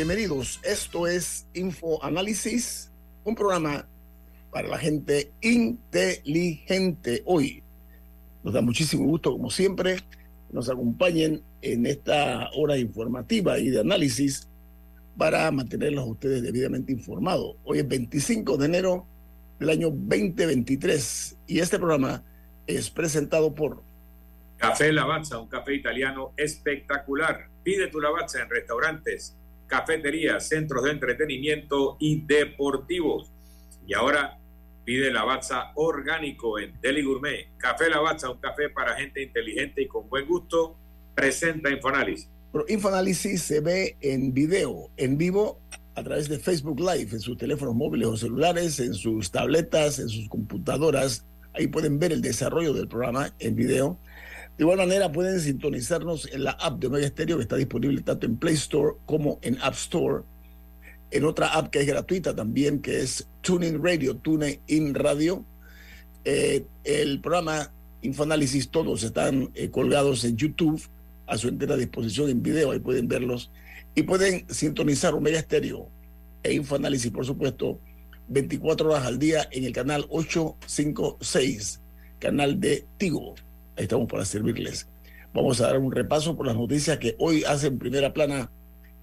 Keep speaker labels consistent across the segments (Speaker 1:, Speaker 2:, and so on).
Speaker 1: Bienvenidos. Esto es Info Análisis, un programa para la gente inteligente. Hoy nos da muchísimo gusto, como siempre, que nos acompañen en esta hora informativa y de análisis para mantenerlos a ustedes debidamente informados. Hoy es 25 de enero del año 2023 y este programa es presentado por
Speaker 2: Café Lavazza, un café italiano espectacular. Pide tu Lavazza en restaurantes, cafeterías, centros de entretenimiento y deportivos. Y ahora pide Lavazza orgánico en Deli Gourmet. Café Lavazza, un café para gente inteligente y con buen gusto. Presenta Infoanálisis.
Speaker 1: Pero Infoanálisis se ve en video, en vivo, a través de Facebook Live, en sus teléfonos móviles o celulares, en sus tabletas, en sus computadoras. Ahí pueden ver el desarrollo del programa en video. De igual manera pueden sintonizarnos en la app de Omega Stereo que está disponible tanto en Play Store como en App Store. En otra app que es gratuita también, que es TuneIn Radio, TuneIn Radio. Eh, el programa Infoanálisis, todos están eh, colgados en YouTube a su entera disposición en video, ahí pueden verlos. Y pueden sintonizar Omega Stereo e Infoanálisis, por supuesto, 24 horas al día en el canal 856, canal de Tigo. Estamos para servirles. Vamos a dar un repaso por las noticias que hoy hacen primera plana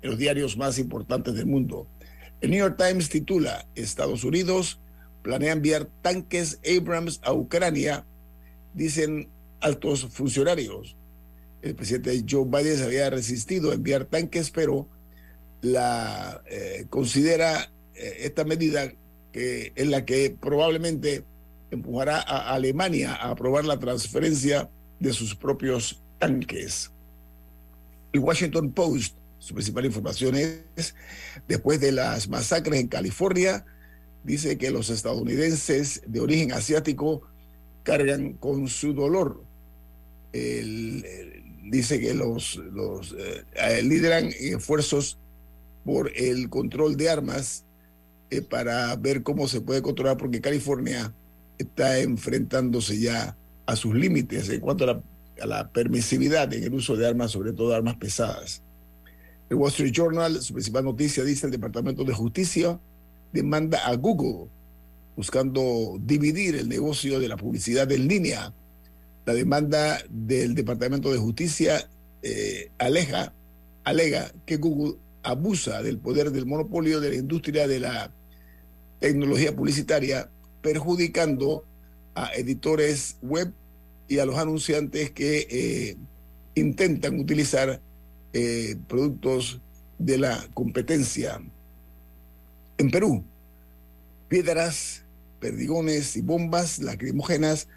Speaker 1: en los diarios más importantes del mundo. El New York Times titula, Estados Unidos planea enviar tanques Abrams a Ucrania, dicen altos funcionarios. El presidente Joe Biden se había resistido a enviar tanques, pero la eh, considera eh, esta medida que es la que probablemente empujará a Alemania a aprobar la transferencia de sus propios tanques. El Washington Post, su principal información es, después de las masacres en California, dice que los estadounidenses de origen asiático cargan con su dolor. Dice que los, los eh, lideran esfuerzos por el control de armas eh, para ver cómo se puede controlar, porque California está enfrentándose ya a sus límites en cuanto a la, permisividad en el uso de armas, sobre todo armas pesadas. El Wall Street Journal, su principal noticia, dice el Departamento de Justicia demanda a Google buscando dividir el negocio de la publicidad en línea. La demanda del Departamento de Justicia eh, aleja, alega que Google abusa del poder del monopolio de la industria de la tecnología publicitaria perjudicando a editores web y a los anunciantes que eh, intentan utilizar eh, productos de la competencia. En Perú, piedras, perdigones y bombas lacrimógenas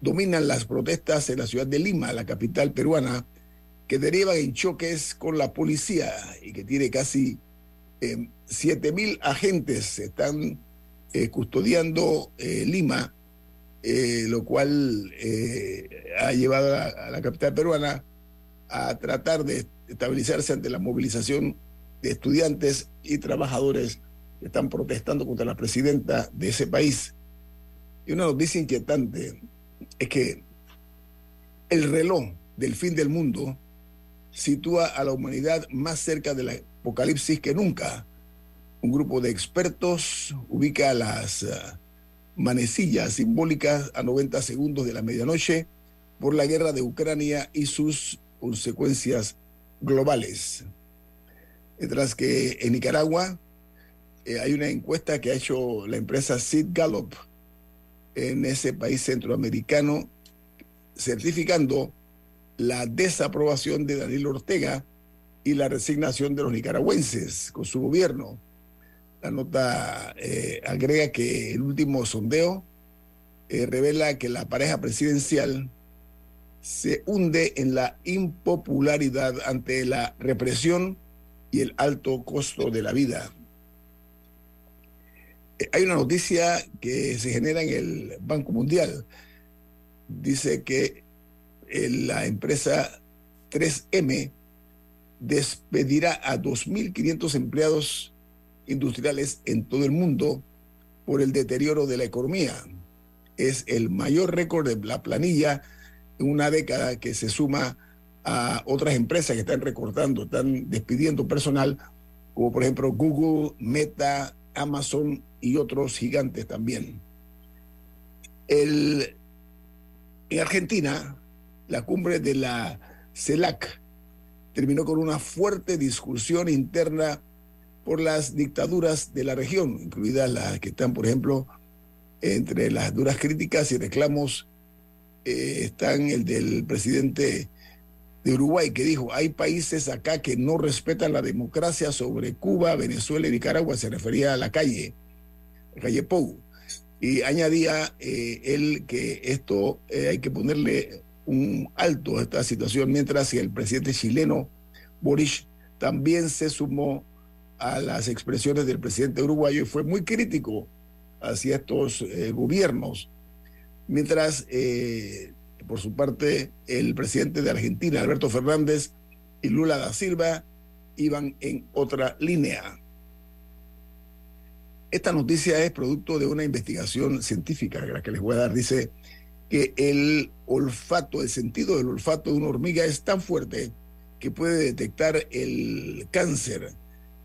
Speaker 1: dominan las protestas en la ciudad de Lima, la capital peruana, que derivan en choques con la policía y que tiene casi eh, 7 mil agentes están eh, custodiando eh, Lima, eh, lo cual ha llevado a, a, la capital peruana a tratar de estabilizarse ante la movilización de estudiantes y trabajadores que están protestando contra la presidenta de ese país. Y una noticia inquietante es que el reloj del fin del mundo sitúa a la humanidad más cerca del apocalipsis que nunca. Un grupo de expertos ubica las uh, manecillas simbólicas a 90 segundos de la medianoche por la guerra de Ucrania y sus consecuencias globales. Mientras que en Nicaragua eh, hay una encuesta que ha hecho la empresa Sid Gallup en ese país centroamericano, certificando la desaprobación de Daniel Ortega y la resignación de los nicaragüenses con su gobierno. La nota eh, agrega que el último sondeo eh, revela que la pareja presidencial se hunde en la impopularidad ante la represión y el alto costo de la vida. Eh, hay una noticia que se genera en el Banco Mundial. Dice que la empresa 3M despedirá a 2.500 empleados industriales en todo el mundo por el deterioro de la economía. Es el mayor récord de la planilla en una década que se suma a otras empresas que están recortando, están despidiendo personal, como por ejemplo Google, Meta, Amazon y otros gigantes también. El, en Argentina, la cumbre de la CELAC terminó con una fuerte discusión interna por las dictaduras de la región, incluidas las que están, por ejemplo, entre las duras críticas y reclamos eh, están el del presidente de Uruguay, que dijo, hay países acá que no respetan la democracia sobre Cuba, Venezuela y Nicaragua, se refería a la calle, la calle Pou. Y añadía eh, él que esto eh, hay que ponerle un alto a esta situación, mientras que el presidente chileno, Boris, también se sumó a las expresiones del presidente uruguayo y fue muy crítico hacia estos gobiernos mientras eh, por su parte el presidente de Argentina, Alberto Fernández, y Lula da Silva iban en otra línea. Esta noticia es producto de una investigación científica, la que les voy a dar. Dice que el olfato, el sentido del olfato de una hormiga es tan fuerte que puede detectar el cáncer.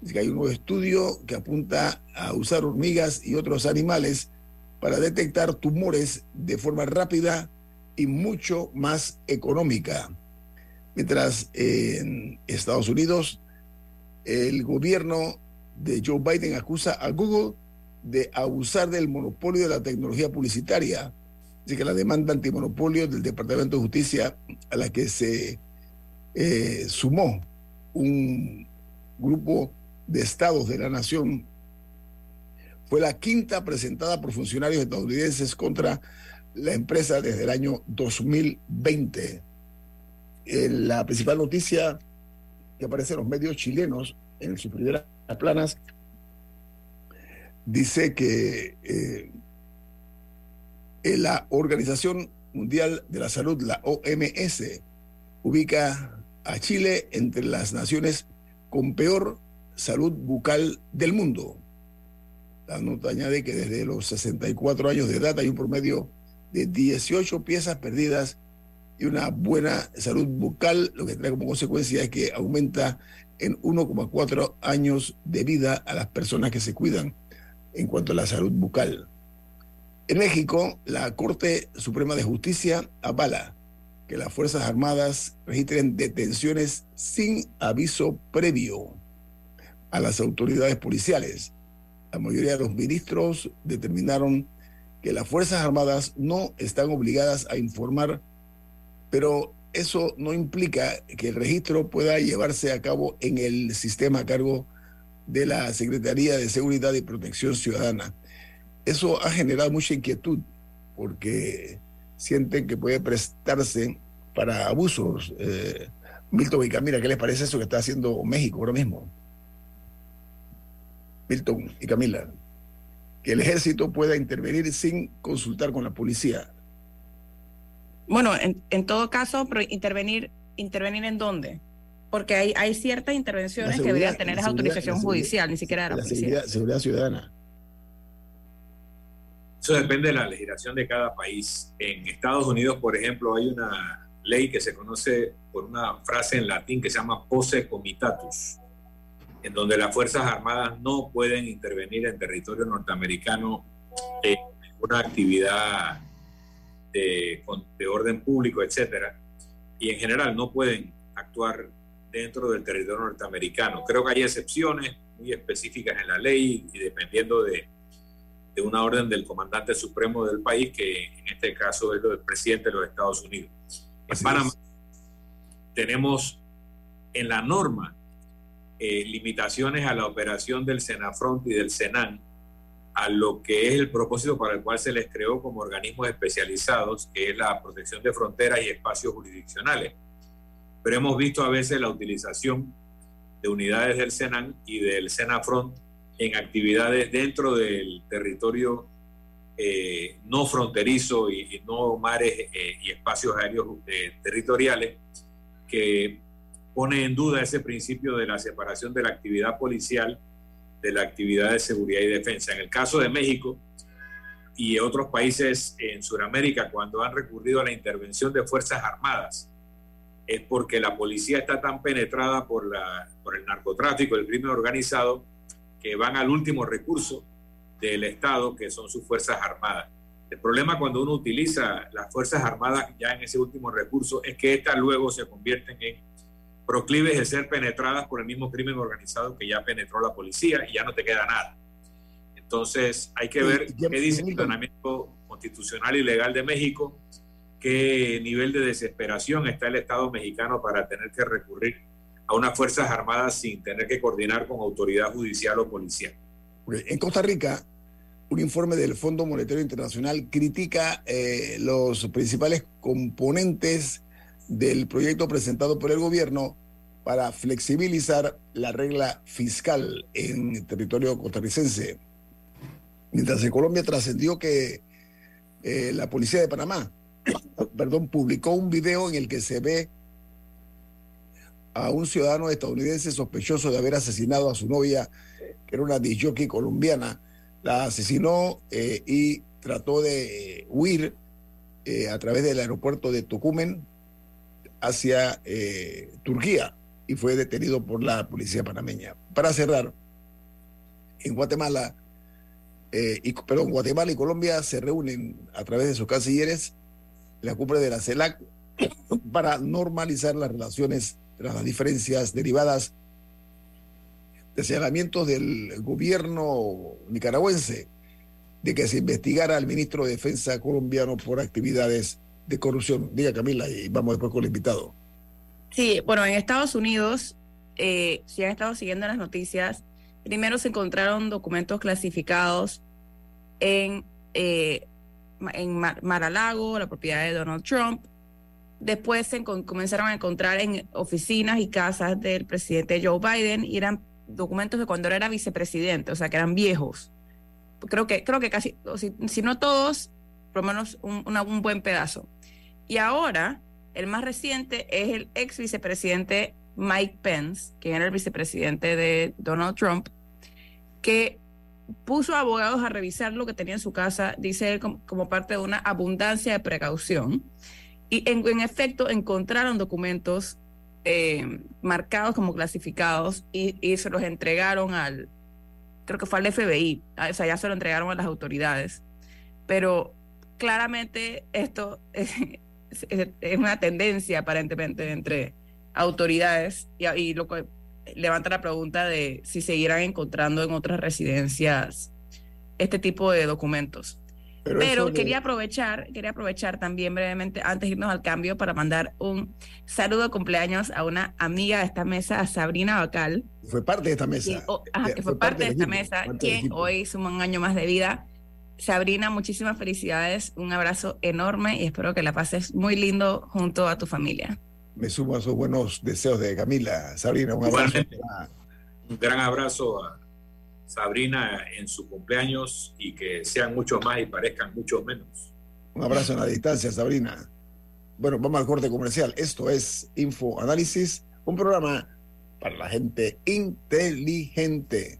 Speaker 1: Que hay un nuevo estudio que apunta a usar hormigas y otros animales para detectar tumores de forma rápida y mucho más económica. Mientras en Estados Unidos el gobierno de Joe Biden acusa a Google de abusar del monopolio de la tecnología publicitaria. Así que la demanda antimonopolio del Departamento de Justicia a la que se eh, sumó un grupo de estados de la nación fue la quinta presentada por funcionarios estadounidenses contra la empresa desde el año 2020. la principal noticia que aparece en los medios chilenos en sus primeras planas dice que eh, la Organización Mundial de la Salud, la OMS, ubica a Chile entre las naciones con peor salud bucal del mundo. La nota añade que desde los 64 años de edad hay un promedio de 18 piezas perdidas y una buena salud bucal, lo que trae como consecuencia es que aumenta en 1,4 años de vida a las personas que se cuidan en cuanto a la salud bucal. En México, la Corte Suprema de Justicia avala que las Fuerzas Armadas registren detenciones sin aviso previo a las autoridades policiales la mayoría de los ministros determinaron que las Fuerzas Armadas no están obligadas a informar, pero eso no implica que el registro pueda llevarse a cabo en el sistema a cargo de la Secretaría de Seguridad y Protección Ciudadana. Eso ha generado mucha inquietud porque sienten que puede prestarse para abusos. Eh, Milton y Camila, ¿qué les parece eso que está haciendo México ahora mismo? Milton y Camila, que el ejército pueda intervenir sin consultar con la policía.
Speaker 3: Bueno, en, todo caso, pero intervenir, ¿intervenir en dónde? porque hay, hay ciertas intervenciones que deberían tener esa autorización judicial, ni siquiera de la, policía.
Speaker 1: Seguridad, seguridad ciudadana.
Speaker 2: Eso depende de la legislación de cada país. En Estados Unidos, por ejemplo, hay una ley que se conoce por una frase en latín que se llama posse comitatus, en donde las Fuerzas Armadas no pueden intervenir en territorio norteamericano en una actividad de, de orden público, etcétera, y en general no pueden actuar dentro del territorio norteamericano. Creo que hay excepciones muy específicas en la ley y dependiendo de, de una orden del comandante supremo del país, que en este caso es el presidente de los Estados Unidos. En Panamá tenemos en la norma eh, limitaciones a la operación del Senafront y del Senan, a lo que es el propósito para el cual se les creó como organismos especializados, que es la protección de fronteras y espacios jurisdiccionales. Pero hemos visto a veces la utilización de unidades del Senan y del Senafront en actividades dentro del territorio eh, no fronterizo y, no mares eh, y espacios aéreos territoriales, que pone en duda ese principio de la separación de la actividad policial de la actividad de seguridad y defensa. En el caso de México y otros países en Sudamérica, cuando han recurrido a la intervención de Fuerzas Armadas, es porque la policía está tan penetrada por, la, por el narcotráfico, el crimen organizado, que van al último recurso del Estado, que son sus Fuerzas Armadas. El problema cuando uno utiliza las Fuerzas Armadas ya en ese último recurso es que éstas luego se convierten en proclives de ser penetradas por el mismo crimen organizado que ya penetró la policía y ya no te queda nada. Entonces hay que ver qué dice el ordenamiento constitucional y legal de México, qué nivel de desesperación está el Estado mexicano para tener que recurrir a unas Fuerzas Armadas sin tener que coordinar con autoridad judicial o policial.
Speaker 1: En Costa Rica, un informe del Fondo Monetario Internacional critica eh, los principales componentes del proyecto presentado por el gobierno para flexibilizar la regla fiscal en el territorio costarricense. Mientras en Colombia trascendió que eh, la policía de Panamá, perdón, publicó un video en el que se ve a un ciudadano estadounidense sospechoso de haber asesinado a su novia que era una disjockey colombiana, la asesinó eh, y trató de huir eh, a través del aeropuerto de Tucumán hacia eh, Turquía y fue detenido por la policía panameña. Para cerrar, en Guatemala, y, perdón, Guatemala y Colombia se reúnen a través de sus cancilleres la cumbre de la CELAC para normalizar las relaciones las diferencias derivadas de señalamientos del gobierno nicaragüense de que se investigara al ministro de Defensa colombiano por actividades de corrupción. Diga Camila y vamos después con el invitado.
Speaker 3: Sí, bueno, en Estados Unidos, eh, si han estado siguiendo las noticias, primero se encontraron documentos clasificados en, eh, en Mar-a-Lago, la propiedad de Donald Trump, Después se comenzaron a encontrar en oficinas y casas del presidente Joe Biden y eran documentos de cuando era vicepresidente, o sea, que eran viejos. Creo que, creo que casi, si, no todos, por lo menos un buen pedazo. Y ahora, el más reciente es el ex vicepresidente Mike Pence, que era el vicepresidente de Donald Trump, que puso abogados a revisar lo que tenía en su casa, dice él, como parte de una abundancia de precaución. Y en, efecto encontraron documentos eh, marcados como clasificados y, se los entregaron al, creo que fue al FBI, o sea, ya se lo entregaron a las autoridades. Pero claramente esto es, una tendencia aparentemente entre autoridades y, y, lo que levanta la pregunta de si seguirán encontrando en otras residencias este tipo de documentos. Pero, quería aprovechar, quería aprovechar también brevemente, antes de irnos al cambio, para mandar un saludo de cumpleaños a una amiga de esta mesa, a Sabrina Bacal.
Speaker 1: Fue parte de esta mesa.
Speaker 3: que fue, parte, de esta mesa, quien hoy suma un año más de vida. Sabrina, muchísimas felicidades, un abrazo enorme y espero que la pases muy lindo junto a tu familia.
Speaker 1: Me sumo a esos buenos deseos de Camila. Sabrina, un abrazo.
Speaker 2: Un gran abrazo a Sabrina en su cumpleaños y que sean muchos más y parezcan muchos menos.
Speaker 1: Un abrazo en la distancia, Sabrina. Bueno, vamos al corte comercial. Esto es Info Análisis. Un programa para la gente inteligente.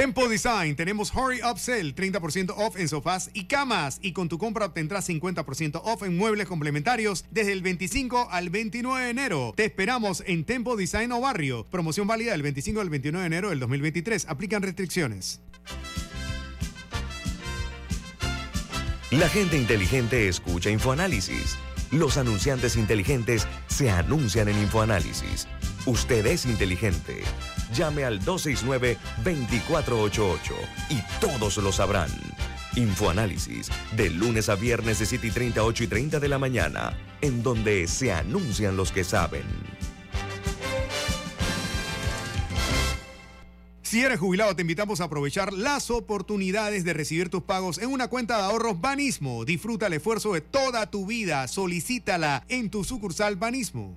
Speaker 4: Tempo Design, tenemos Hurry Up Sale, 30% off en sofás y camas. Y con tu compra obtendrás 50% off en muebles complementarios desde el 25 al 29 de enero. Te esperamos en Tempo Design o Barrio. Promoción válida del 25 al 29 de enero del 2023. Aplican restricciones.
Speaker 5: La gente inteligente escucha InfoAnálisis. Los anunciantes inteligentes se anuncian en InfoAnálisis. Usted es inteligente. Llame al 269-2488 y todos lo sabrán. Infoanálisis, de lunes a viernes de 7 y 30, 8 y 30 de la mañana, en donde se anuncian los que saben.
Speaker 4: Si eres jubilado, te invitamos a aprovechar las oportunidades de recibir tus pagos en una cuenta de ahorros Banismo. Disfruta el esfuerzo de toda tu vida. Solicítala en tu sucursal Banismo.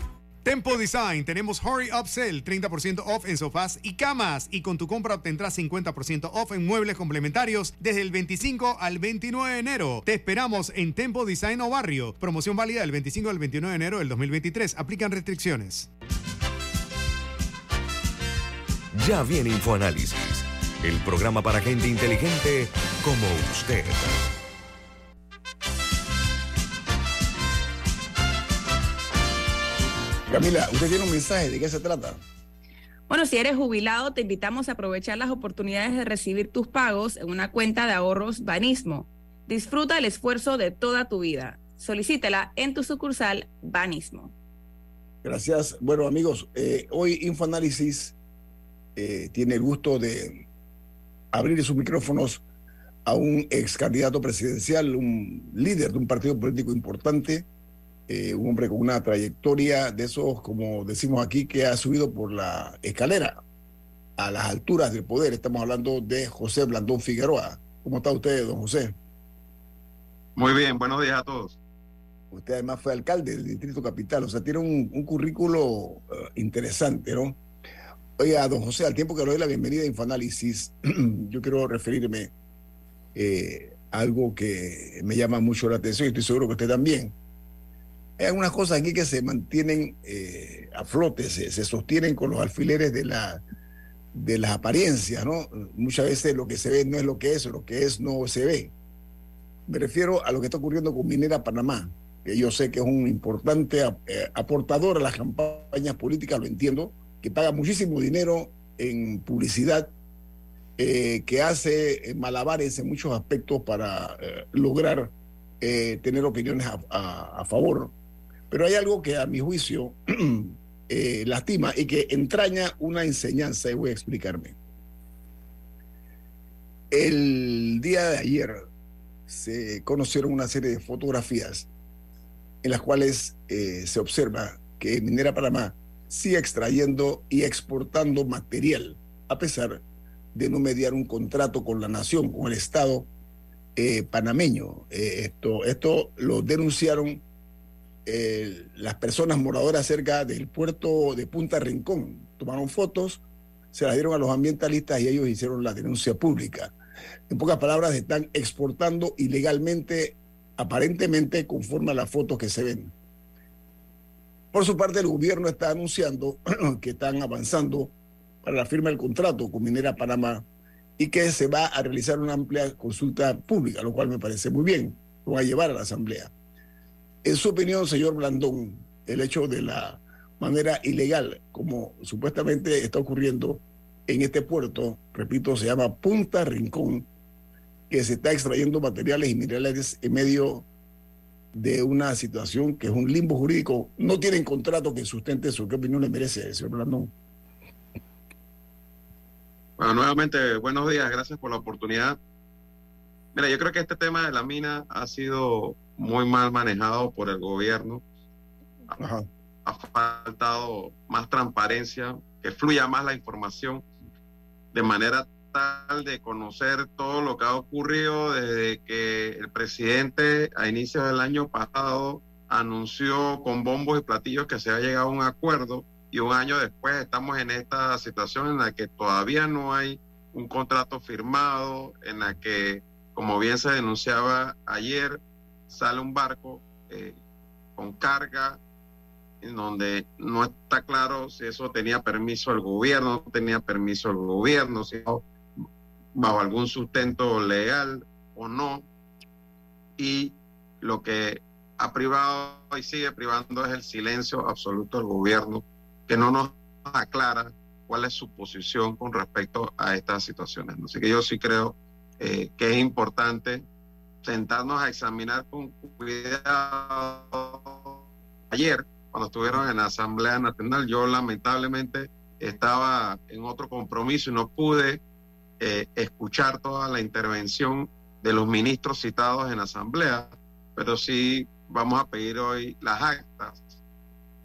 Speaker 4: Tempo Design, tenemos Hurry Up Sale, 30% off en sofás y camas. Y con tu compra obtendrás 50% off en muebles complementarios desde el 25 al 29 de enero. Te esperamos en Tempo Design o Barrio. Promoción válida del 25 al 29 de enero del 2023. Aplican restricciones.
Speaker 5: Ya viene InfoAnálisis, el programa para gente inteligente como usted.
Speaker 1: Camila, usted tiene un mensaje, ¿de qué se trata?
Speaker 3: Bueno, si eres jubilado, te invitamos a aprovechar las oportunidades de recibir tus pagos en una cuenta de ahorros Banismo. Disfruta el esfuerzo de toda tu vida. Solicítela en tu sucursal Banismo.
Speaker 1: Gracias. Bueno, amigos, eh, hoy InfoAnálisis eh, tiene el gusto de abrir sus micrófonos a un ex candidato presidencial, un líder de un partido político importante, eh, un hombre con una trayectoria de esos, como decimos aquí, que ha subido por la escalera a las alturas del poder. Estamos hablando de José Blandón Figueroa. ¿Cómo está usted, don José?
Speaker 6: Muy bien, buenos días a todos.
Speaker 1: Usted además fue alcalde del Distrito Capital, o sea, tiene un, un currículo uh, interesante, ¿no? Oiga, don José, al tiempo que le doy la bienvenida a Infoanálisis, yo quiero referirme eh, a algo que me llama mucho la atención y estoy seguro que usted también. Hay algunas cosas aquí que se mantienen eh, a flote, se, sostienen con los alfileres de, la, de las apariencias, ¿no? Muchas veces lo que se ve no es lo que es, lo que es no se ve. Me refiero a lo que está ocurriendo con Minera Panamá, que yo sé que es un importante eh, aportador a las campañas políticas, lo entiendo, que paga muchísimo dinero en publicidad, eh, que hace malabares en muchos aspectos para lograr tener opiniones a, favor. Pero hay algo que a mi juicio lastima y que entraña una enseñanza y voy a explicarme. El día de ayer se conocieron una serie de fotografías en las cuales se observa que Minera Panamá sigue extrayendo y exportando material, a pesar de no mediar un contrato con la nación, con el Estado eh, panameño. Eh, esto, esto lo denunciaron eh, las personas moradoras cerca del puerto de Punta Rincón. Tomaron fotos, se las dieron a los ambientalistas y ellos hicieron la denuncia pública. En pocas palabras, están exportando ilegalmente, aparentemente conforme a las fotos que se ven. Por su parte, el gobierno está anunciando que están avanzando para la firma del contrato con Minera Panamá y que se va a realizar una amplia consulta pública, lo cual me parece muy bien. Lo va a llevar a la Asamblea. En su opinión, señor Blandón, el hecho de la manera ilegal, como supuestamente está ocurriendo en este puerto, repito, se llama Punta Rincón, que se está extrayendo materiales y minerales en medio de una situación que es un limbo jurídico. No tienen contrato que sustente eso. ¿Qué opinión le merece, señor Blandón?
Speaker 6: Bueno, nuevamente, buenos días, gracias por la oportunidad. Mira, yo creo que este tema de la mina ha sido muy mal manejado por el gobierno.
Speaker 1: Ajá.
Speaker 6: Ha faltado más transparencia, que fluya más la información de manera tal de conocer todo lo que ha ocurrido desde que el presidente a inicios del año pasado anunció con bombos y platillos que se ha llegado a un acuerdo y un año después estamos en esta situación en la que todavía no hay un contrato firmado, en la que, como bien se denunciaba ayer, sale un barco eh, con carga en donde no está claro si eso tenía permiso el gobierno, no tenía permiso el gobierno, si bajo algún sustento legal o no. Y lo que ha privado y sigue privando es el silencio absoluto del gobierno, que no nos aclara cuál es su posición con respecto a estas situaciones. Así que yo sí creo eh, que es importante sentarnos a examinar con cuidado. Ayer, cuando estuvieron en la Asamblea Nacional, yo lamentablemente estaba en otro compromiso y no pude eh, escuchar toda la intervención de los ministros citados en la Asamblea, pero sí vamos a pedir hoy las actas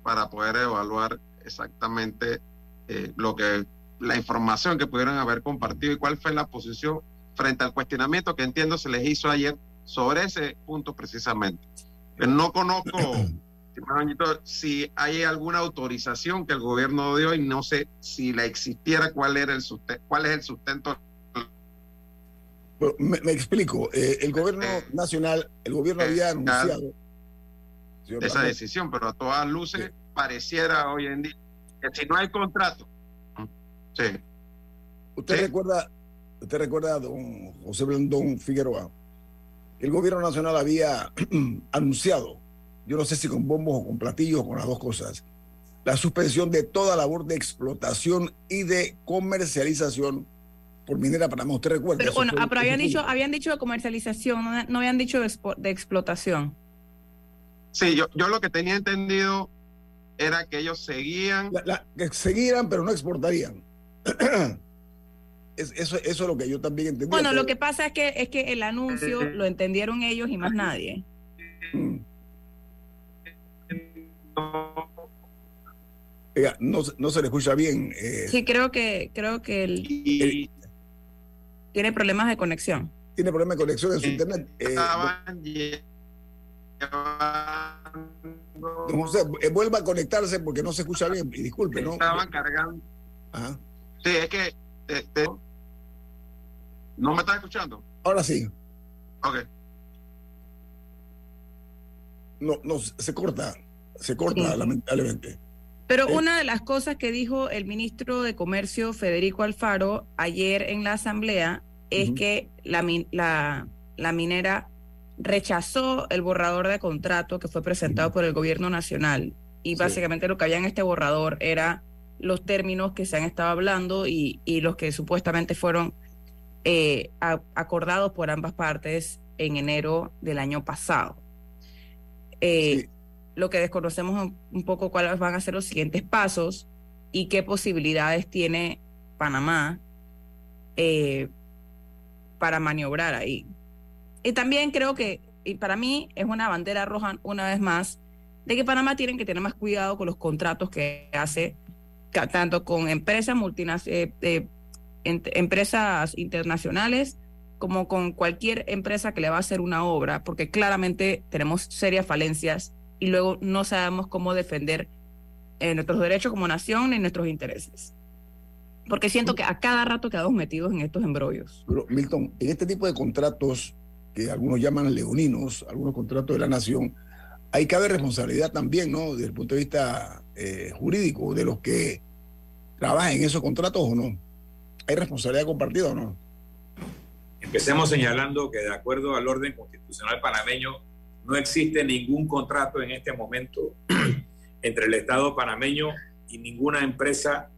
Speaker 6: para poder evaluar exactamente eh, lo que la información que pudieron haber compartido y cuál fue la posición frente al cuestionamiento que entiendo se les hizo ayer sobre ese punto precisamente. Pero no conozco, si hay alguna autorización que el gobierno dio y no sé si la existiera, cuál era el sustento, cuál es el sustento.
Speaker 1: me, me, explico. Eh, el gobierno nacional, el gobierno había anunciado
Speaker 6: esa decisión, pero a todas luces sí. pareciera hoy en día que si no hay contrato. Sí.
Speaker 1: ¿Usted
Speaker 6: Sí.
Speaker 1: recuerda, usted recuerda, don José Blandón Figueroa, el gobierno nacional había anunciado, yo no sé si con bombos o con platillos o con las dos cosas, la suspensión de toda labor de explotación y de comercialización por Minera Panamá. ¿Usted recuerda?
Speaker 3: Pero bueno,
Speaker 1: fue-
Speaker 3: ah, pero habían dicho, habían dicho de comercialización, no, no habían dicho de, de explotación.
Speaker 6: Sí, yo, yo lo que tenía entendido era que ellos seguían.
Speaker 1: La- la- que seguirían, pero no exportarían. Es- eso, eso es lo que yo también entendí.
Speaker 3: Bueno, lo que pasa es que es que el anuncio lo entendieron ellos y más nadie.
Speaker 1: Oiga, no, se- no se le escucha bien. eh,
Speaker 3: Sí, creo que creo que él tiene problemas de conexión.
Speaker 1: tiene problema de conexión en su internet. Eh,
Speaker 6: Estaban
Speaker 1: don José, eh, vuelva a conectarse porque no se escucha bien. Y disculpe, ¿no?
Speaker 6: Estaban cargando.
Speaker 1: Ajá.
Speaker 6: Sí, es que. este, ¿No me estás escuchando?
Speaker 1: Ahora sí.
Speaker 6: Ok.
Speaker 1: No, no, se corta. Se corta,
Speaker 3: Sí.
Speaker 1: lamentablemente.
Speaker 3: Pero
Speaker 1: Eh.
Speaker 3: una de las cosas que dijo el ministro de Comercio Federico Alfaro ayer en la asamblea es que la, min- la, la minera rechazó el borrador de contrato que fue presentado por el gobierno nacional y
Speaker 1: Sí.
Speaker 3: básicamente lo que había en este borrador era los términos que se han estado hablando y, y los que supuestamente fueron eh, a- acordados por ambas partes en enero del año pasado. Eh,
Speaker 1: Sí.
Speaker 3: Lo que desconocemos un, un poco cuáles van a ser los siguientes pasos y qué posibilidades tiene Panamá eh, para maniobrar ahí. Y también creo que, y para mí es una bandera roja una vez más, de que Panamá tiene que tener más cuidado con los contratos que hace, tanto con empresas multinacionales, empresas internacionales, como con cualquier empresa que le va a hacer una obra, porque claramente tenemos serias falencias y luego no sabemos cómo defender eh, nuestros derechos como nación ni nuestros intereses. Porque siento que a cada rato quedamos metidos en estos embrollos.
Speaker 1: Pero, Milton, en este tipo de contratos que algunos llaman leoninos, algunos contratos de la nación, ahí cabe responsabilidad también, ¿no? Desde el punto de vista eh, jurídico, de los que trabajan en esos contratos o no. ¿Hay responsabilidad compartida o no?
Speaker 2: Empecemos señalando que de acuerdo al orden constitucional panameño no existe ningún contrato en este momento entre el Estado panameño y ninguna empresa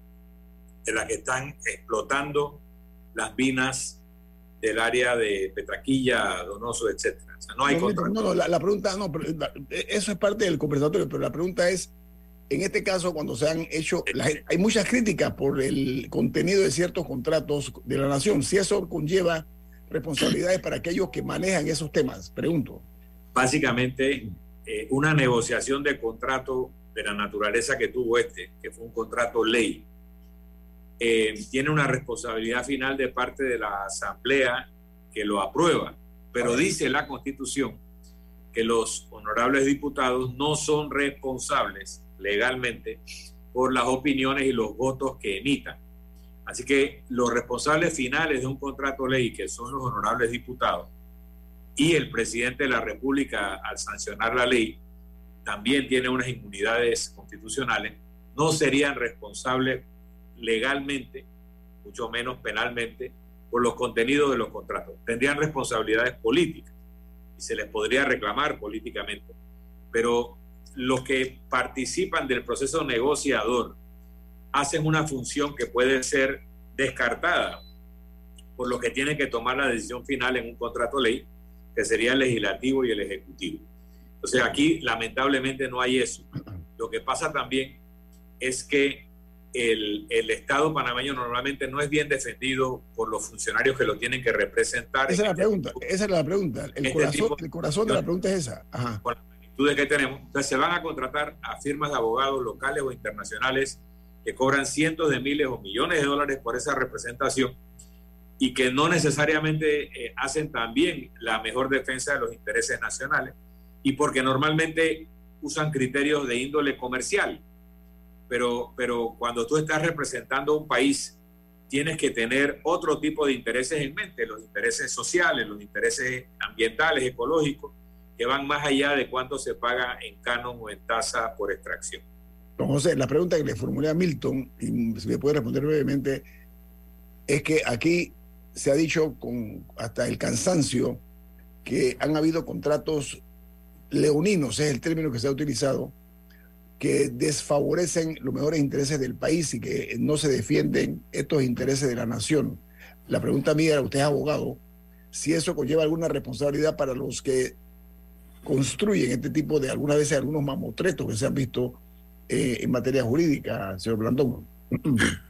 Speaker 2: de la que están explotando las minas del área de Petraquilla, Donoso, etcétera. O sea, no hay
Speaker 1: No,
Speaker 2: contrato.
Speaker 1: no, no, la, la pregunta, no, pero eso es parte del conversatorio, pero la pregunta es, en este caso, cuando se han hecho, hay muchas críticas por el contenido de ciertos contratos de la nación, si eso conlleva responsabilidades para aquellos que manejan esos temas, pregunto.
Speaker 2: Básicamente, eh, una negociación de contrato de la naturaleza que tuvo este, que fue un contrato ley, eh, tiene una responsabilidad final de parte de la Asamblea que lo aprueba, pero dice la Constitución que los honorables diputados no son responsables legalmente por las opiniones y los votos que emitan. Así que los responsables finales de un contrato ley, que son los honorables diputados, y el presidente de la República, al sancionar la ley, también tiene unas inmunidades constitucionales, no serían responsables legalmente, mucho menos penalmente, por los contenidos de los contratos. Tendrían responsabilidades políticas y se les podría reclamar políticamente. Pero los que participan del proceso negociador hacen una función que puede ser descartada por los que tienen que tomar la decisión final en un contrato ley, que sería el legislativo y el ejecutivo. Entonces aquí lamentablemente no hay eso. Lo que pasa también es que el, el Estado panameño normalmente no es bien defendido por los funcionarios que lo tienen que representar.
Speaker 1: Esa es la
Speaker 2: este
Speaker 1: pregunta, esa es la pregunta. El,
Speaker 2: Este
Speaker 1: corazón, el corazón de la pregunta es esa. Ajá.
Speaker 2: Magnitudes que tenemos. Entonces se van a contratar a firmas de abogados locales o internacionales que cobran cientos de miles o millones de dólares por esa representación y que no necesariamente eh, hacen también la mejor defensa de los intereses nacionales y porque normalmente usan criterios de índole comercial. Pero, pero cuando tú estás representando un país, tienes que tener otro tipo de intereses en mente, los intereses sociales, los intereses ambientales, ecológicos, que van más allá de cuánto se paga en canon o en tasa por extracción.
Speaker 1: Don José, la pregunta que le formulé a Milton, y si me puede responder brevemente, es que aquí se ha dicho con hasta el cansancio que han habido contratos leoninos, es el término que se ha utilizado, que desfavorecen los mejores intereses del país y que no se defienden estos intereses de la nación. La pregunta mía era, usted es abogado, si eso conlleva alguna responsabilidad para los que construyen este tipo de, algunas veces, algunos mamotretos que se han visto eh, en materia jurídica, señor Blandón.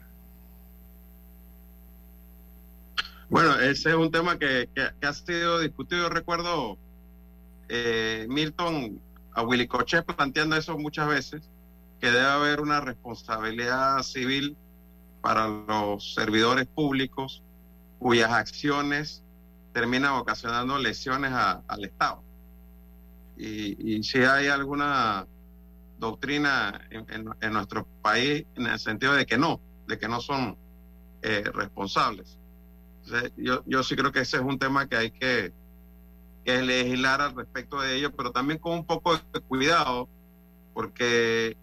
Speaker 6: Bueno, ese es un tema que, ha sido discutido. Yo recuerdo eh, Milton a Willy Cochet planteando eso muchas veces, que debe haber una responsabilidad civil para los servidores públicos cuyas acciones terminan ocasionando lesiones al Estado. Y, y si hay alguna doctrina en, en- en nuestro país en el sentido de que no, de que no son eh, responsables. Entonces, yo, yo sí creo que ese es un tema que hay que, que legislar al respecto de ello, pero también con un poco de cuidado, porque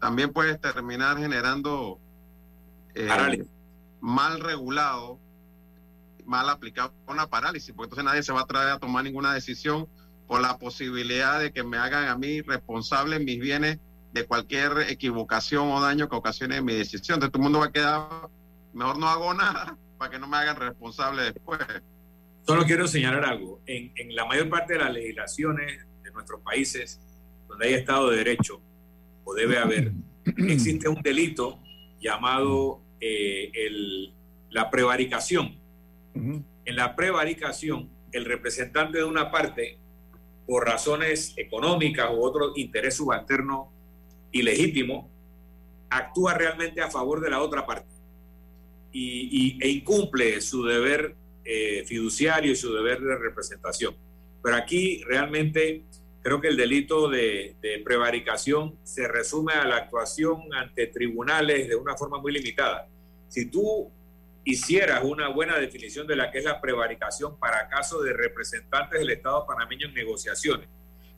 Speaker 6: también puedes terminar generando eh, mal regulado, mal aplicado una parálisis, porque entonces nadie se va a traer a tomar ninguna decisión por la posibilidad de que me hagan a mí responsable mis bienes de cualquier equivocación o daño que ocasione mi decisión. Entonces todo el mundo va a quedar, mejor no hago nada para que no me hagan responsable después.
Speaker 2: Solo quiero señalar algo. En, en la mayor parte de las legislaciones de nuestros países, donde hay Estado de Derecho, o debe haber, existe un delito llamado eh, el- la prevaricación. En la prevaricación, el representante de una parte, por razones económicas u otro interés subalterno ilegítimo, actúa realmente a favor de la otra parte y, e incumple su deber eh, fiduciario y su deber de representación. Pero aquí realmente creo que el delito de, de prevaricación se resume a la actuación ante tribunales de una forma muy limitada. Si tú hicieras una buena definición de la que es la prevaricación para casos de representantes del Estado panameño en negociaciones,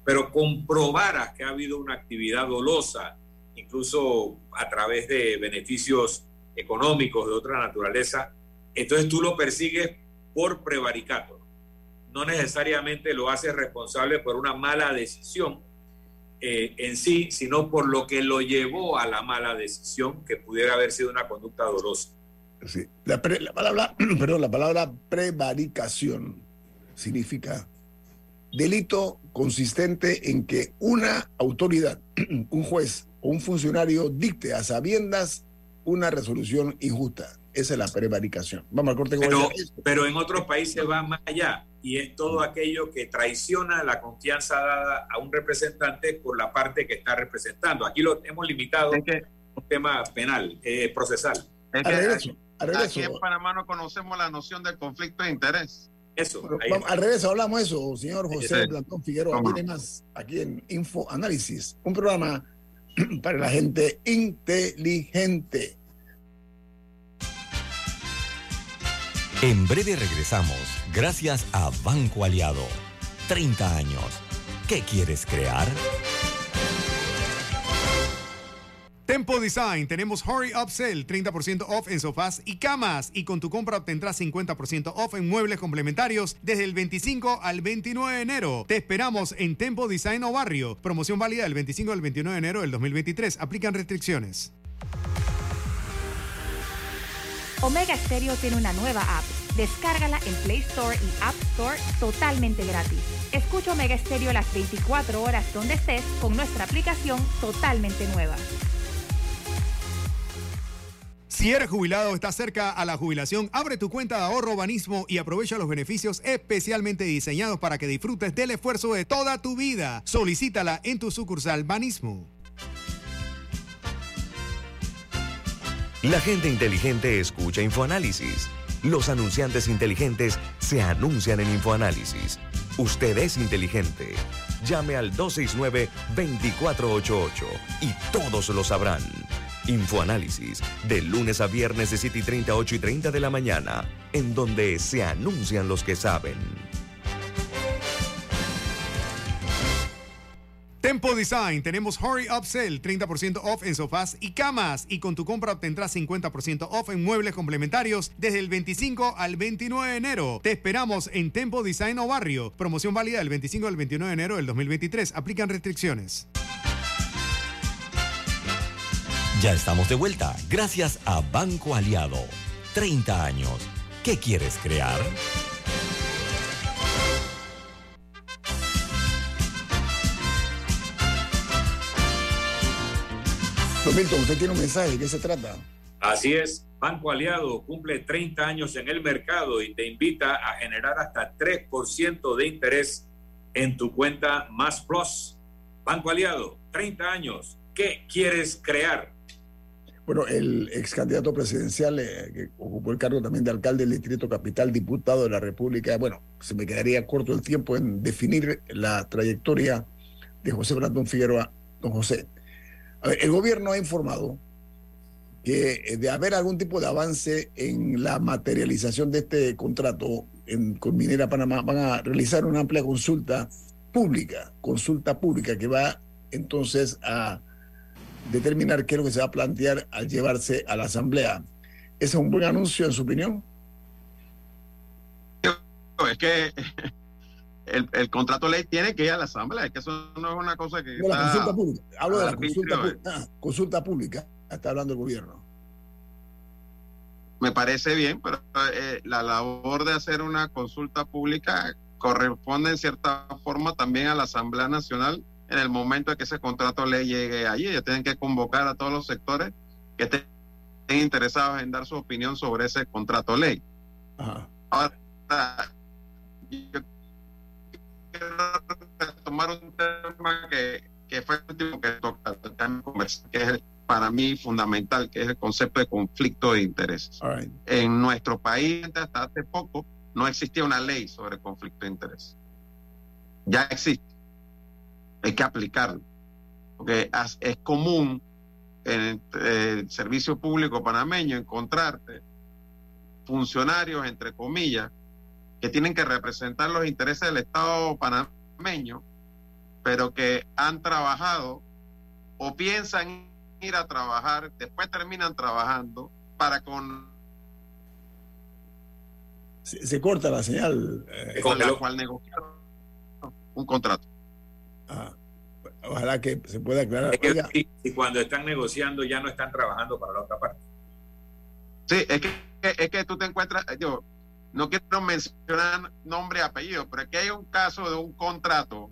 Speaker 2: pero comprobaras que ha habido una actividad dolosa, incluso a través de beneficios económicos de otra naturaleza, entonces tú lo persigues por prevaricato. No necesariamente lo haces responsable por una mala decisión eh, en sí, sino por lo que lo llevó a la mala decisión, que pudiera haber sido una conducta dolosa.
Speaker 1: Sí. La, pre- la palabra, perdón, la palabra prevaricación significa delito consistente en que una autoridad, un juez o un funcionario dicte a sabiendas una resolución injusta. Esa es la prevaricación. Vamos al corte
Speaker 2: Pero, pero en otros países va más allá y es todo aquello que traiciona la confianza dada a un representante por la parte que está representando. Aquí lo hemos limitado a un tema penal, eh, procesal.
Speaker 6: Es que. Aquí en Panamá no conocemos la noción del conflicto de interés.
Speaker 2: Eso.
Speaker 1: Vamos, al revés, hablamos eso, señor José
Speaker 6: Sí.
Speaker 1: Plantón Figueroa.
Speaker 6: ¿Cómo no?
Speaker 1: Tiene más aquí en Info Análisis, un programa para la gente inteligente.
Speaker 7: En breve regresamos, gracias a Banco Aliado. 30 años. ¿Qué quieres crear?
Speaker 4: Tempo Design, tenemos Hurry Up Sale, 30% off en sofás y camas. Y con tu compra obtendrás 50% off en muebles complementarios desde el 25 al 29 de enero. Te esperamos en Tempo Design o Barrio. Promoción válida del 25 al 29 de enero del 2023. Aplican restricciones.
Speaker 8: Omega Stereo tiene una nueva app. Descárgala en Play Store y App Store totalmente gratis. Escucha Omega Stereo las 24 horas donde estés con nuestra aplicación totalmente nueva.
Speaker 4: Si eres jubilado o estás cerca a la jubilación, abre tu cuenta de ahorro Banismo y aprovecha los beneficios especialmente diseñados para que disfrutes del esfuerzo de toda tu vida. Solicítala en tu sucursal Banismo.
Speaker 5: La gente inteligente escucha InfoAnálisis. Los anunciantes inteligentes se anuncian en InfoAnálisis. Usted es inteligente. Llame al 269-2488 y todos lo sabrán. InfoAnálisis, de lunes a viernes de 7 y 30, 8 y 30 de la mañana, en donde se anuncian los que saben.
Speaker 4: Tempo Design, tenemos Hurry Up Sale, 30% off en sofás y camas. Y con tu compra obtendrás 50% off en muebles complementarios desde el 25 al 29 de enero. Te esperamos en Tempo Design o Barrio. Promoción válida del 25 al 29 de enero del 2023. Aplican restricciones.
Speaker 7: Ya estamos de vuelta, gracias a Banco Aliado. 30 años. ¿Qué quieres crear?
Speaker 1: Don Milton, usted tiene un mensaje, ¿de qué se trata?
Speaker 2: Así es, Banco Aliado cumple 30 años en el mercado y te invita a generar hasta 3% de interés en tu cuenta Más Plus. Banco Aliado, 30 años. ¿Qué quieres crear?
Speaker 1: Bueno, el ex candidato presidencial eh, que ocupó el cargo también de alcalde del Distrito Capital, diputado de la República, bueno, se me quedaría corto el tiempo en definir la trayectoria de José Brandon Figueroa. Don José, a ver, el gobierno ha informado que eh, de haber algún tipo de avance en la materialización de este contrato en, con Minera Panamá, van a realizar una amplia consulta pública, consulta pública que va entonces a determinar qué es lo que se va a plantear al llevarse a la Asamblea. ¿Ese es un buen anuncio en su opinión?
Speaker 6: Es que el, el contrato ley tiene que ir a la Asamblea, es que eso no es una cosa que...
Speaker 1: No, la consulta pública. Hablo de la consulta, pu- ah, consulta pública. Está hablando el gobierno.
Speaker 6: me parece bien, pero eh, la labor de hacer una consulta pública corresponde en cierta forma también a la Asamblea Nacional en el momento en que ese contrato ley llegue allí. Ellos tienen que convocar a todos los sectores que estén interesados en dar su opinión sobre ese contrato ley.
Speaker 1: Ajá.
Speaker 6: Ahora, yo quiero tomar un tema que, que fue el último que toca, que es el- para mí fundamental, que es el concepto de conflicto de intereses.
Speaker 1: Right.
Speaker 6: En nuestro país, hasta hace poco, no existía una ley sobre conflicto de intereses. Ya existe. Hay que aplicarlo. Porque es común en el servicio público panameño encontrarte funcionarios, entre comillas, que tienen que representar los intereses del Estado panameño, pero que han trabajado o piensan ir a trabajar, después terminan trabajando para con
Speaker 1: Se, se corta la señal. eh,
Speaker 6: con la cual negociaron un contrato.
Speaker 1: Ah, ojalá que se pueda aclarar.
Speaker 2: Es que si cuando están negociando ya no están trabajando para la otra parte.
Speaker 6: Sí, es que digo, no quiero mencionar nombre y apellido, pero aquí hay un caso de un contrato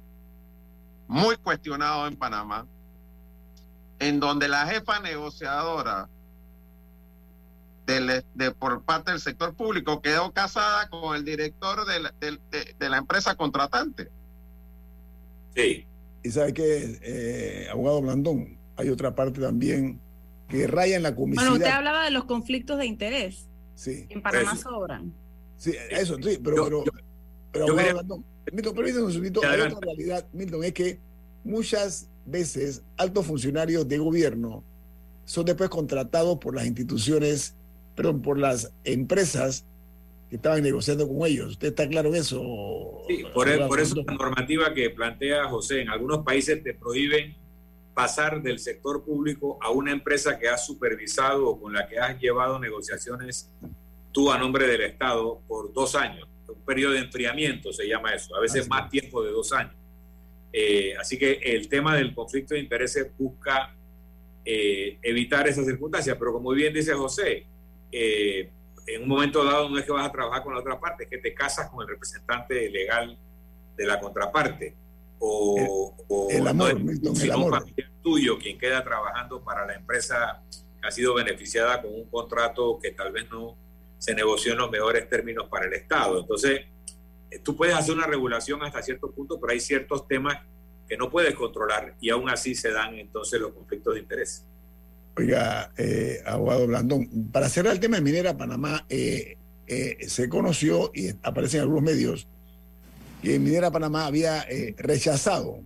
Speaker 6: muy cuestionado en Panamá, en donde la jefa negociadora del, de, por parte del sector público quedó casada con el director de la, de, de la empresa contratante.
Speaker 2: Sí.
Speaker 1: Y sabe que, eh, abogado Blandón, hay otra parte también que raya en la comisión.
Speaker 3: Bueno, usted hablaba de los conflictos de interés.
Speaker 1: Sí.
Speaker 3: En Panamá
Speaker 1: Eso.
Speaker 3: sobran.
Speaker 1: Sí, eso, sí, pero,
Speaker 2: Yo-
Speaker 1: pero,
Speaker 2: yo-
Speaker 1: pero
Speaker 2: yo
Speaker 1: abogado Blandón, Milton, permítame un segundito, hay otra realidad, Milton, es que muchas veces altos funcionarios de gobierno son después contratados por las instituciones, perdón, por las empresas que estaban negociando con ellos. ¿Usted está claro en eso?
Speaker 2: Sí, por, e-
Speaker 1: abogado
Speaker 2: por eso la normativa que plantea José, en algunos países te prohíben pasar del sector público a una empresa que has supervisado o con la que has llevado negociaciones tú a nombre del Estado por dos años. Un periodo de enfriamiento se llama eso, a veces
Speaker 1: Así
Speaker 2: más tiempo de dos años. Eh, así que el tema del conflicto de intereses busca eh, evitar esas circunstancias, pero como bien dice José, eh, en un momento dado no es que vas a trabajar con la otra parte, es que te casas con el representante legal de la contraparte. O, o
Speaker 1: el amor,
Speaker 2: no es
Speaker 1: Milton, el amor.
Speaker 2: familiar tuyo quien queda trabajando para la empresa que ha sido beneficiada con un contrato que tal vez no se negoció en los mejores términos para el Estado. Entonces, eh, tú puedes hacer una regulación hasta cierto punto, pero hay ciertos temas que no puedes controlar y aún así se dan entonces los conflictos de interés.
Speaker 1: Oiga, eh, abogado Blandón, para cerrar el tema de Minera Panamá, eh, eh, se conoció y aparece en algunos medios que Minera Panamá había rechazado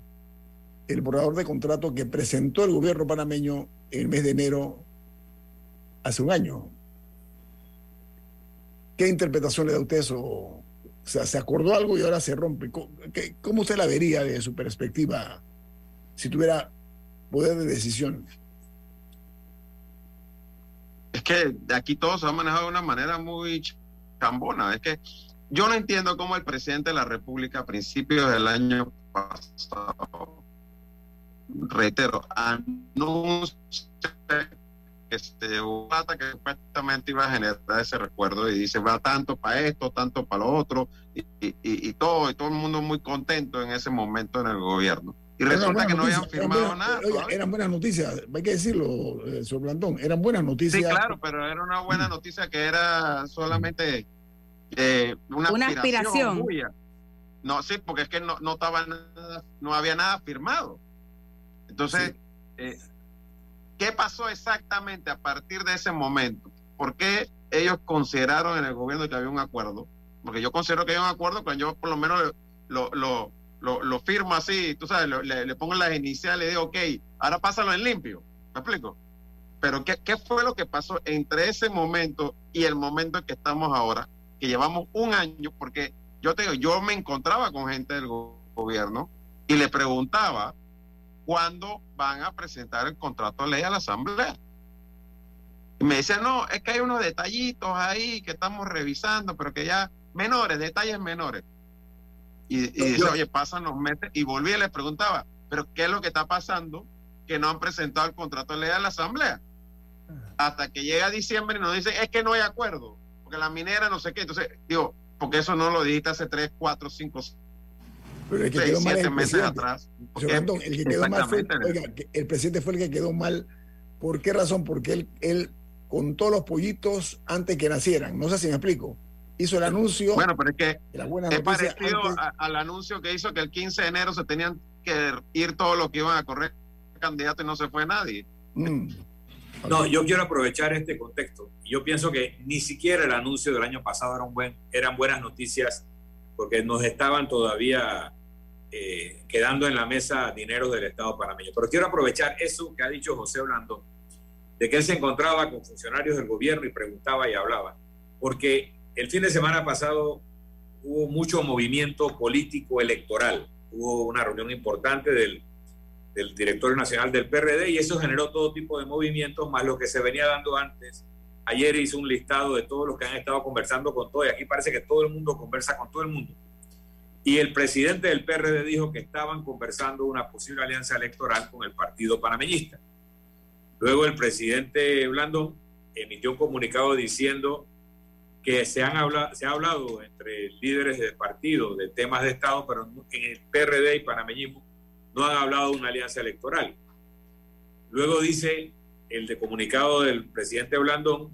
Speaker 1: el borrador de contrato que presentó el gobierno panameño en el mes de enero hace un año. ¿Qué interpretación le da usted eso? O sea, se acordó algo y ahora se rompe. ¿Cómo, usted la vería de su perspectiva si tuviera poder de decisión?
Speaker 6: Es que aquí todo se ha manejado de una manera muy ch- chambona. Es que yo no entiendo cómo el presidente de la República a principios del año pasado, reitero, anuncia este, una plata que supuestamente iba a generar ese recuerdo y dice va tanto para esto, tanto para lo otro y todo, y todo el mundo muy contento en ese momento en el gobierno. Y
Speaker 1: Eran
Speaker 6: resulta
Speaker 1: buenas
Speaker 6: que no habían
Speaker 1: noticias,
Speaker 6: firmado
Speaker 1: buenas-
Speaker 6: nada.
Speaker 1: oiga, eran buenas noticias, hay que decirlo, eh, señor Blandón, eran buenas
Speaker 6: Sí,
Speaker 1: noticias.
Speaker 6: claro, pero era una buena noticia que era solamente eh, una,
Speaker 3: Una
Speaker 6: aspiración. No, sí, porque es que no, no estaba nada, no había nada firmado. Entonces, eh, ¿qué pasó exactamente a partir de ese momento? ¿Por qué ellos consideraron en el gobierno que había un acuerdo? Porque yo considero que hay un acuerdo cuando yo por lo menos lo, lo, lo, lo firmo así, tú sabes, le, le pongo las iniciales y digo, ok, ahora pásalo en limpio. ¿Me explico? Pero ¿qué, ¿qué fue lo que pasó entre ese momento y el momento en que estamos ahora? Que llevamos un año, porque yo te digo, yo me encontraba con gente del go- gobierno y le preguntaba cuándo van a presentar el contrato de ley a la Asamblea. Y me decían, no, es que hay unos detallitos ahí que estamos revisando, pero que ya menores, detalles menores. Y, y dice, oye, pasan los meses y volví y le preguntaba, pero ¿qué es lo que está pasando? Que no han presentado el contrato de ley a la Asamblea. Hasta que llega diciembre y nos dicen, es que no hay acuerdo, porque la minera no sé qué. Entonces, digo, porque eso no lo dijiste hace 3, 4, 5,
Speaker 1: Pero el que
Speaker 6: 6,
Speaker 1: quedó mal es
Speaker 6: 7
Speaker 1: el
Speaker 6: meses atrás.
Speaker 1: El que quedó mal fue,
Speaker 6: Exactamente.
Speaker 1: oiga, que el presidente fue el que quedó mal. ¿Por qué razón? Porque él, él contó los pollitos antes que nacieran. No sé si me explico. Hizo el anuncio
Speaker 6: Bueno, pero es que
Speaker 1: de las buenas
Speaker 6: es
Speaker 1: noticias
Speaker 6: parecido
Speaker 1: antes-
Speaker 6: a- al anuncio que hizo que el 15 de enero se tenían que ir todos los que iban a correr candidatos y no se fue nadie.
Speaker 1: Mm.
Speaker 2: No, yo quiero aprovechar este contexto. Yo pienso que ni siquiera el anuncio del año pasado era un buen, eran buenas noticias porque nos estaban todavía eh, quedando en la mesa dinero del Estado panameño. Pero quiero aprovechar eso que ha dicho José Blandón, de que él se encontraba con funcionarios del gobierno y preguntaba y hablaba. Porque el fin de semana pasado hubo mucho movimiento político electoral. Hubo una reunión importante del, del directorio nacional del PRD y eso generó todo tipo de movimientos, más lo que se venía dando antes. Ayer hizo un listado de todos los que han estado conversando con todo y aquí parece que todo el mundo conversa con todo el mundo. Y el presidente del PRD dijo que estaban conversando una posible alianza electoral con el partido panameñista. Luego el presidente Blandón emitió un comunicado diciendo que se, han hablado, se ha hablado entre líderes de partido de temas de Estado, pero en el PRD y panameñismo no han hablado de una alianza electoral. Luego dice el comunicado del presidente Blandón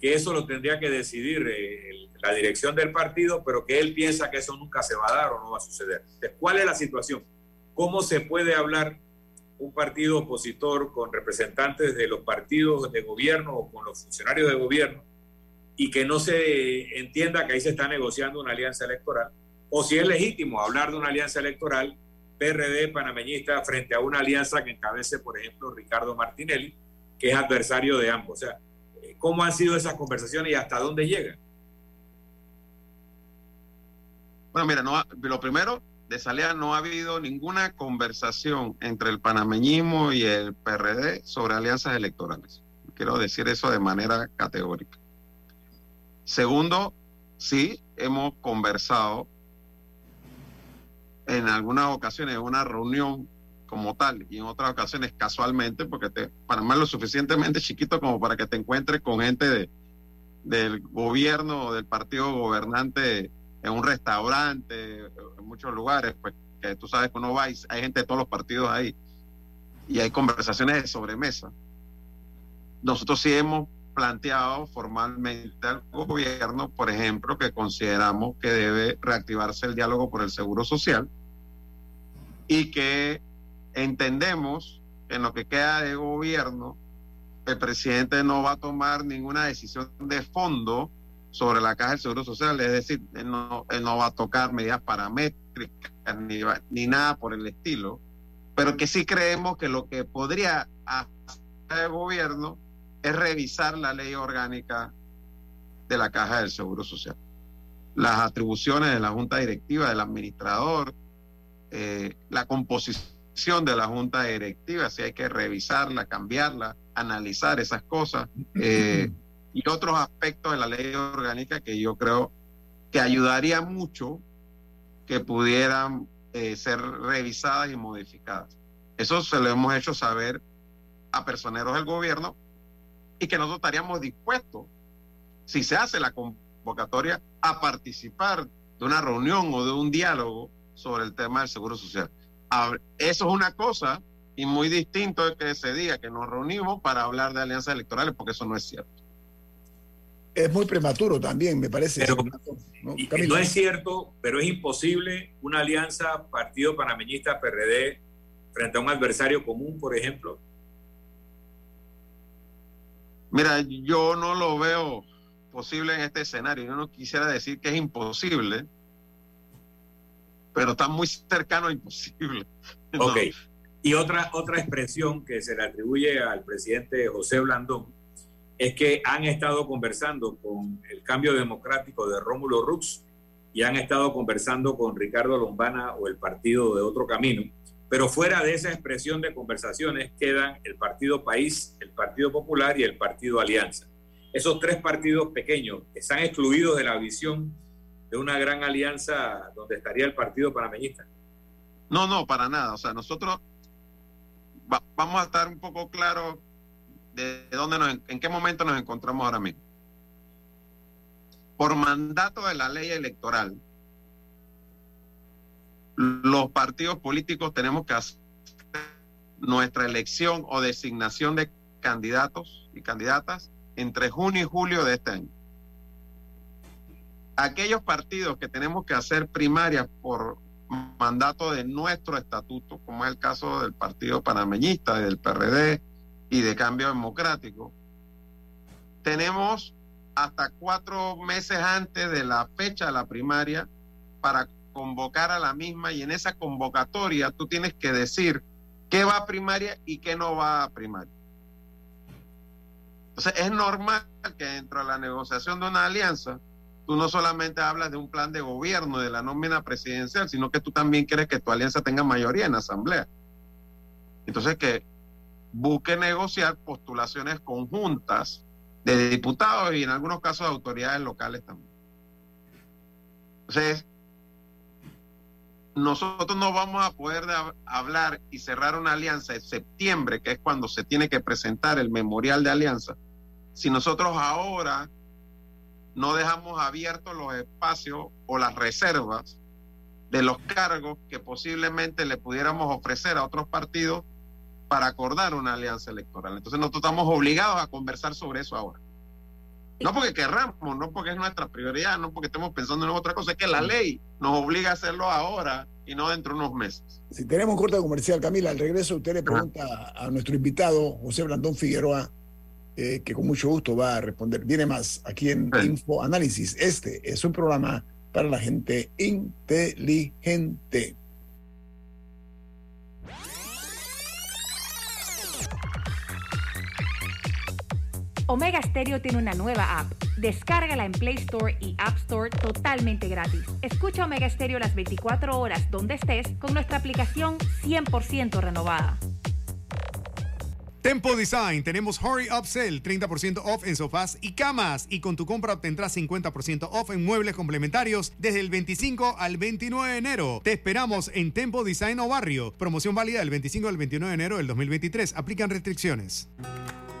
Speaker 2: que eso lo tendría que decidir eh, la dirección del partido, pero que él piensa que eso nunca se va a dar o no va a suceder. Entonces, ¿cuál es la situación? ¿Cómo se puede hablar un partido opositor con representantes de los partidos de gobierno o con los funcionarios de gobierno y que no se entienda que ahí se está negociando una alianza electoral, o si es legítimo hablar de una alianza electoral PRD panameñista frente a una alianza que encabece, por ejemplo, Ricardo Martinelli, que es adversario de ambos. O sea, ¿cómo han sido esas conversaciones y hasta dónde llegan?
Speaker 6: Bueno, mira, lo primero, de salida no ha habido ninguna conversación entre el panameñismo y el PRD sobre alianzas electorales. Quiero decir eso de manera categórica. Segundo, sí, hemos conversado en algunas ocasiones en una reunión como tal y en otras ocasiones casualmente, porque te, Panamá es lo suficientemente chiquito como para que te encuentres con gente de, del gobierno o del partido gobernante en un restaurante, en muchos lugares, pues que tú sabes que uno va y hay gente de todos los partidos ahí y hay conversaciones de sobremesa. Nosotros sí hemos planteado formalmente al gobierno, por ejemplo, que consideramos que debe reactivarse el diálogo por el seguro social y que entendemos que en lo que queda de gobierno el presidente no va a tomar ninguna decisión de fondo sobre la caja del seguro social, es decir, no, no va a tocar medidas paramétricas ni nada por el estilo, pero que sí creemos que lo que podría hacer el gobierno es revisar la ley orgánica de la Caja del Seguro Social. Las atribuciones de la Junta Directiva, del administrador, eh, la composición de la Junta Directiva, si hay que revisarla, cambiarla, analizar esas cosas eh, y otros aspectos de la ley orgánica que yo creo que ayudaría mucho que pudieran eh, ser revisadas y modificadas. Eso se lo hemos hecho saber a personeros del gobierno y que nosotros estaríamos dispuestos, si se hace la convocatoria, a participar de una reunión o de un diálogo sobre el tema del seguro social. Eso es una cosa y muy distinto de que se diga que nos reunimos para hablar de alianzas electorales, porque eso no es cierto.
Speaker 1: Es muy prematuro también, me parece.
Speaker 2: Pero, ¿no? no es cierto, pero es imposible una alianza Partido Panameñista PRD frente a un adversario común, por ejemplo.
Speaker 6: Mira, yo no lo veo posible en este escenario. Yo no quisiera decir que es imposible, pero está muy cercano a imposible.
Speaker 2: Ok. Y otra, otra expresión que se le atribuye al presidente José Blandón es que han estado conversando con el cambio democrático de Rómulo Rux y han estado conversando con Ricardo Lombana o el partido de Otro Camino pero fuera de esa expresión de conversaciones quedan el Partido País, el Partido Popular y el Partido Alianza. Esos tres partidos pequeños están excluidos de la visión de una gran alianza donde estaría el Partido Panameñista.
Speaker 6: No, no, para nada. O sea, nosotros vamos a estar un poco claros de dónde nos, en qué momento nos encontramos ahora mismo. Por mandato de la ley electoral, los partidos políticos tenemos que hacer nuestra elección o designación de candidatos y candidatas entre junio y julio de este año. Aquellos partidos que tenemos que hacer primarias por mandato de nuestro estatuto, como es el caso del Partido Panameñista, del PRD y de Cambio Democrático, tenemos hasta cuatro meses antes de la fecha de la primaria para convocar a la misma y en esa convocatoria tú tienes que decir qué va a primaria y qué no va a primaria. Entonces es normal que dentro de la negociación de una alianza tú no solamente hablas de un plan de gobierno, de la nómina presidencial, sino que tú también quieres que tu alianza tenga mayoría en la asamblea. Entonces que busque negociar postulaciones conjuntas de diputados y en algunos casos de autoridades locales también. Entonces, nosotros no vamos a poder hablar y cerrar una alianza en septiembre, que es cuando se tiene que presentar el memorial de alianza, si nosotros ahora no dejamos abiertos los espacios o las reservas de los cargos que posiblemente le pudiéramos ofrecer a otros partidos para acordar una alianza electoral. Entonces nosotros estamos obligados a conversar sobre eso ahora. No porque querramos, no porque es nuestra prioridad, no porque estemos pensando en otra cosa, es que la ley nos obliga a hacerlo ahora y no dentro de unos meses.
Speaker 1: Si tenemos un corte comercial, Camila, al regreso usted le pregunta a nuestro invitado, José Blandón Figueroa, eh, que con mucho gusto va a responder. Viene más aquí en Info Análisis. Este es un programa para la gente inteligente.
Speaker 8: Omega Stereo tiene una nueva app. Descárgala en Play Store y App Store totalmente gratis. Escucha Omega Stereo las 24 horas donde estés con nuestra aplicación 100% renovada.
Speaker 4: Tempo Design, tenemos Hurry Up Sale, 30% off en sofás y camas. Y con tu compra obtendrás 50% off en muebles complementarios desde el 25 al 29 de enero. Te esperamos en Tempo Design o Barrio. Promoción válida del 25 al 29 de enero del 2023. Aplican restricciones.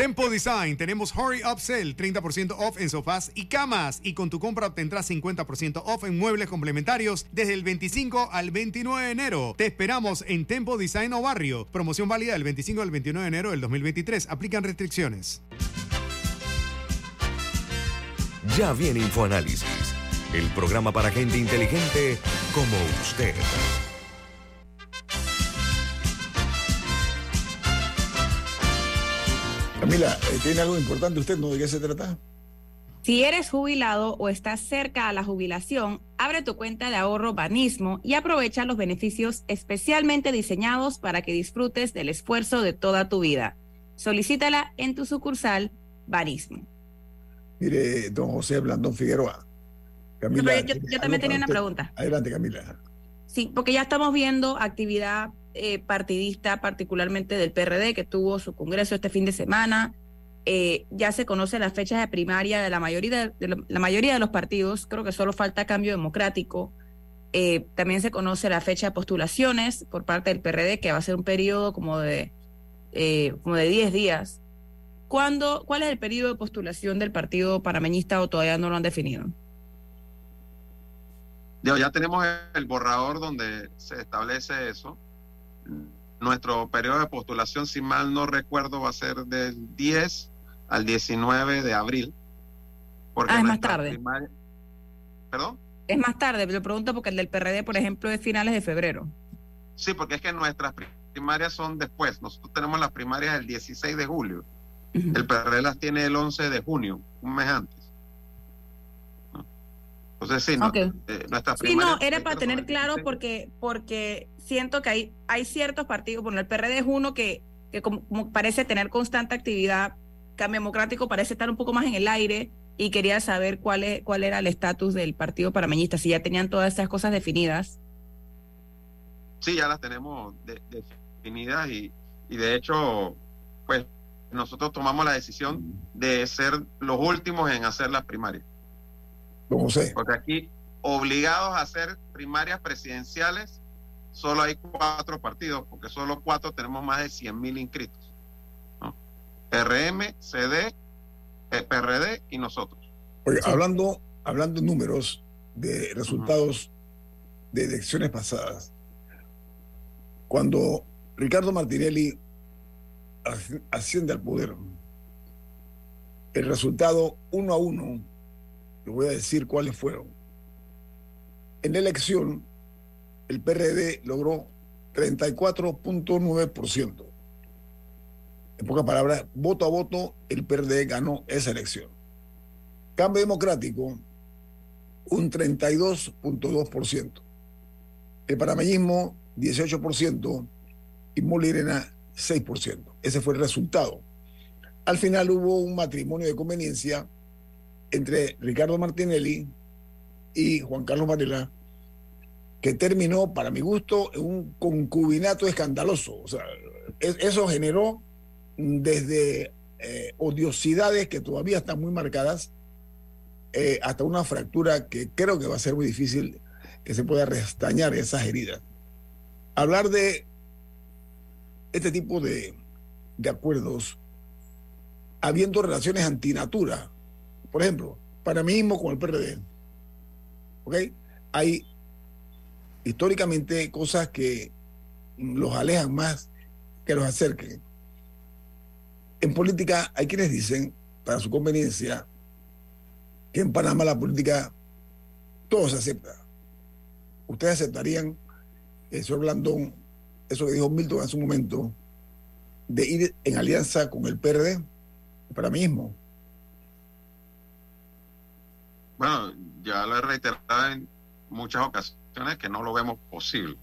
Speaker 4: Tempo Design, tenemos Hurry Up Sale, 30% off en sofás y camas. Y con tu compra obtendrás 50% off en muebles complementarios desde el 25 al 29 de enero. Te esperamos en Tempo Design o Barrio. Promoción válida del 25 al 29 de enero del 2023. Aplican restricciones.
Speaker 5: Ya viene InfoAnálisis, el programa para gente inteligente como usted.
Speaker 1: Camila, eh, ¿tiene algo importante usted? ¿No? ¿De qué se trata?
Speaker 3: Si eres jubilado o estás cerca a la jubilación, abre tu cuenta de ahorro Banismo y aprovecha los beneficios especialmente diseñados para que disfrutes del esfuerzo de toda tu vida. Solicítala en tu sucursal Banismo.
Speaker 1: Mire, don José Blandón Figueroa.
Speaker 3: Camila, yo, yo también tenía una pregunta.
Speaker 1: Adelante, Camila.
Speaker 3: Sí, porque ya estamos viendo actividad eh, partidista, particularmente del PRD, que tuvo su congreso este fin de semana. Eh, ya se conoce las fechas de primaria de la mayoría de, mayoría de los partidos. Creo que solo falta cambio democrático. Eh, también se conoce la fecha de postulaciones por parte del PRD, que va a ser un periodo como de, como de 10 días. ¿Cuándo, ¿Cuál es el periodo de postulación del partido panameñista o todavía no lo han definido?
Speaker 6: Ya tenemos el borrador donde se establece eso. Nuestro periodo de postulación, si mal no recuerdo, va a ser del 10 al 19 de abril.
Speaker 3: Porque ah, es más tarde.
Speaker 6: Primaria... ¿Perdón?
Speaker 3: Es más tarde, lo pregunto porque el del PRD, por ejemplo, es finales de febrero.
Speaker 6: Sí, porque es que nuestras primarias son después. Nosotros tenemos las primarias el 16 de julio. Uh -huh. El PRD las tiene el 11 de junio, un mes antes. Entonces, sí, no,
Speaker 3: okay.
Speaker 6: eh,
Speaker 3: sí, no, era para tener claro porque, porque siento que hay, hay ciertos partidos, bueno, el PRD es uno que, que como, como parece tener constante actividad, Cambio Democrático parece estar un poco más en el aire y quería saber cuál, es, cuál era el estatus del partido parameñista, si ya tenían todas esas cosas definidas.
Speaker 6: Sí, ya las tenemos de, definidas y, y de hecho, pues nosotros tomamos la decisión de ser los últimos en hacer las primarias.
Speaker 1: No sé.
Speaker 6: Porque aquí, obligados a hacer primarias presidenciales, solo hay cuatro partidos, porque solo cuatro tenemos más de 100 mil inscritos. ¿no? RM, CD, eh, PRD y nosotros.
Speaker 1: Oye, hablando, hablando de números de resultados de elecciones pasadas, cuando Ricardo Martinelli asc- asciende al poder, el resultado uno a uno, le voy a decir cuáles fueron. En la elección, el PRD logró 34.9%. En pocas palabras, voto a voto, el PRD ganó esa elección. Cambio Democrático, un 32.2%. El panameñismo, 18%. Y Molirena, 6%. Ese fue el resultado. Al final hubo un matrimonio de conveniencia entre Ricardo Martinelli y Juan Carlos Varela, que terminó, para mi gusto, en un concubinato escandaloso. Eso generó desde eh, odiosidades que todavía están muy marcadas eh, hasta una fractura que creo que va a ser muy difícil que se pueda restañar esas heridas. Hablar de este tipo de, de acuerdos habiendo relaciones antinatura, por ejemplo, para mí mismo con el PRD, ¿ok? Hay históricamente cosas que los alejan más que los acerquen. En política hay quienes dicen, para su conveniencia, que en Panamá la política todo se acepta. ¿Ustedes aceptarían, eh, señor Blandón, eso que dijo Milton en su momento, de ir en alianza con el PRD? Para mí mismo.
Speaker 6: Bueno, ya lo he reiterado en muchas ocasiones que no lo vemos posible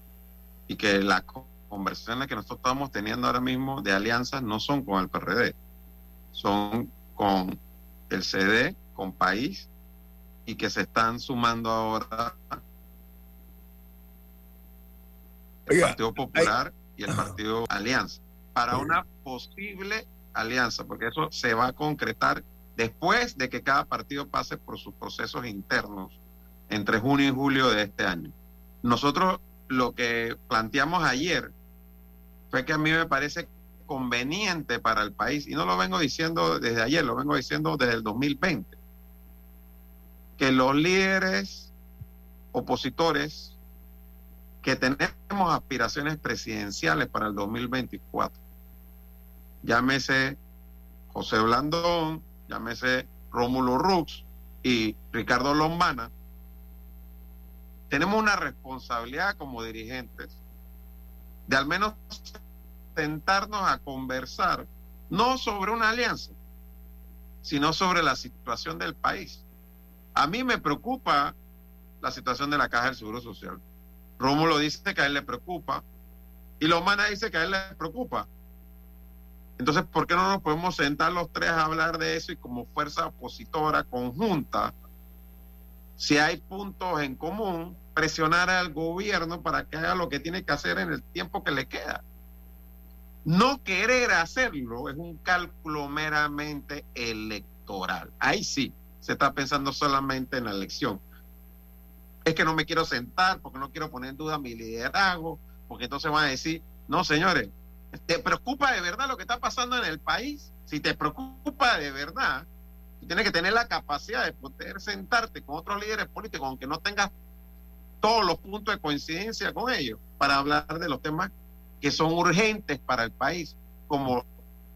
Speaker 6: y que las co- conversaciones que nosotros estamos teniendo ahora mismo de alianzas no son con el PRD, son con el CD, con País y que se están sumando ahora el
Speaker 1: Oiga,
Speaker 6: Partido Popular y el Partido Alianza para una posible alianza, porque eso se va a concretar después de que cada partido pase por sus procesos internos entre junio y julio de este año. Nosotros lo que planteamos ayer fue que a mí me parece conveniente para el país, y no lo vengo diciendo desde ayer, lo vengo diciendo desde el 2020, que los líderes opositores que tenemos aspiraciones presidenciales para el 2024, llámese José Blandón, llámese Rómulo Rux y Ricardo Lombana, tenemos una responsabilidad como dirigentes de al menos sentarnos a conversar, no sobre una alianza, sino sobre la situación del país. A mí me preocupa la situación de la Caja del Seguro Social. Rómulo dice que a él le preocupa y Lomana dice que a él le preocupa. Entonces, ¿por qué no nos podemos sentar los tres a hablar de eso y como fuerza opositora conjunta, si hay puntos en común, presionar al gobierno para que haga lo que tiene que hacer en el tiempo que le queda? No querer hacerlo es un cálculo meramente electoral. Ahí sí, se está pensando solamente en la elección. Es que no me quiero sentar porque no quiero poner en duda mi liderazgo, porque entonces van a decir, no, señores, ¿te preocupa de verdad lo que está pasando en el país? Si te preocupa de verdad, tú tienes que tener la capacidad de poder sentarte con otros líderes políticos, aunque no tengas todos los puntos de coincidencia con ellos, para hablar de los temas que son urgentes para el país, como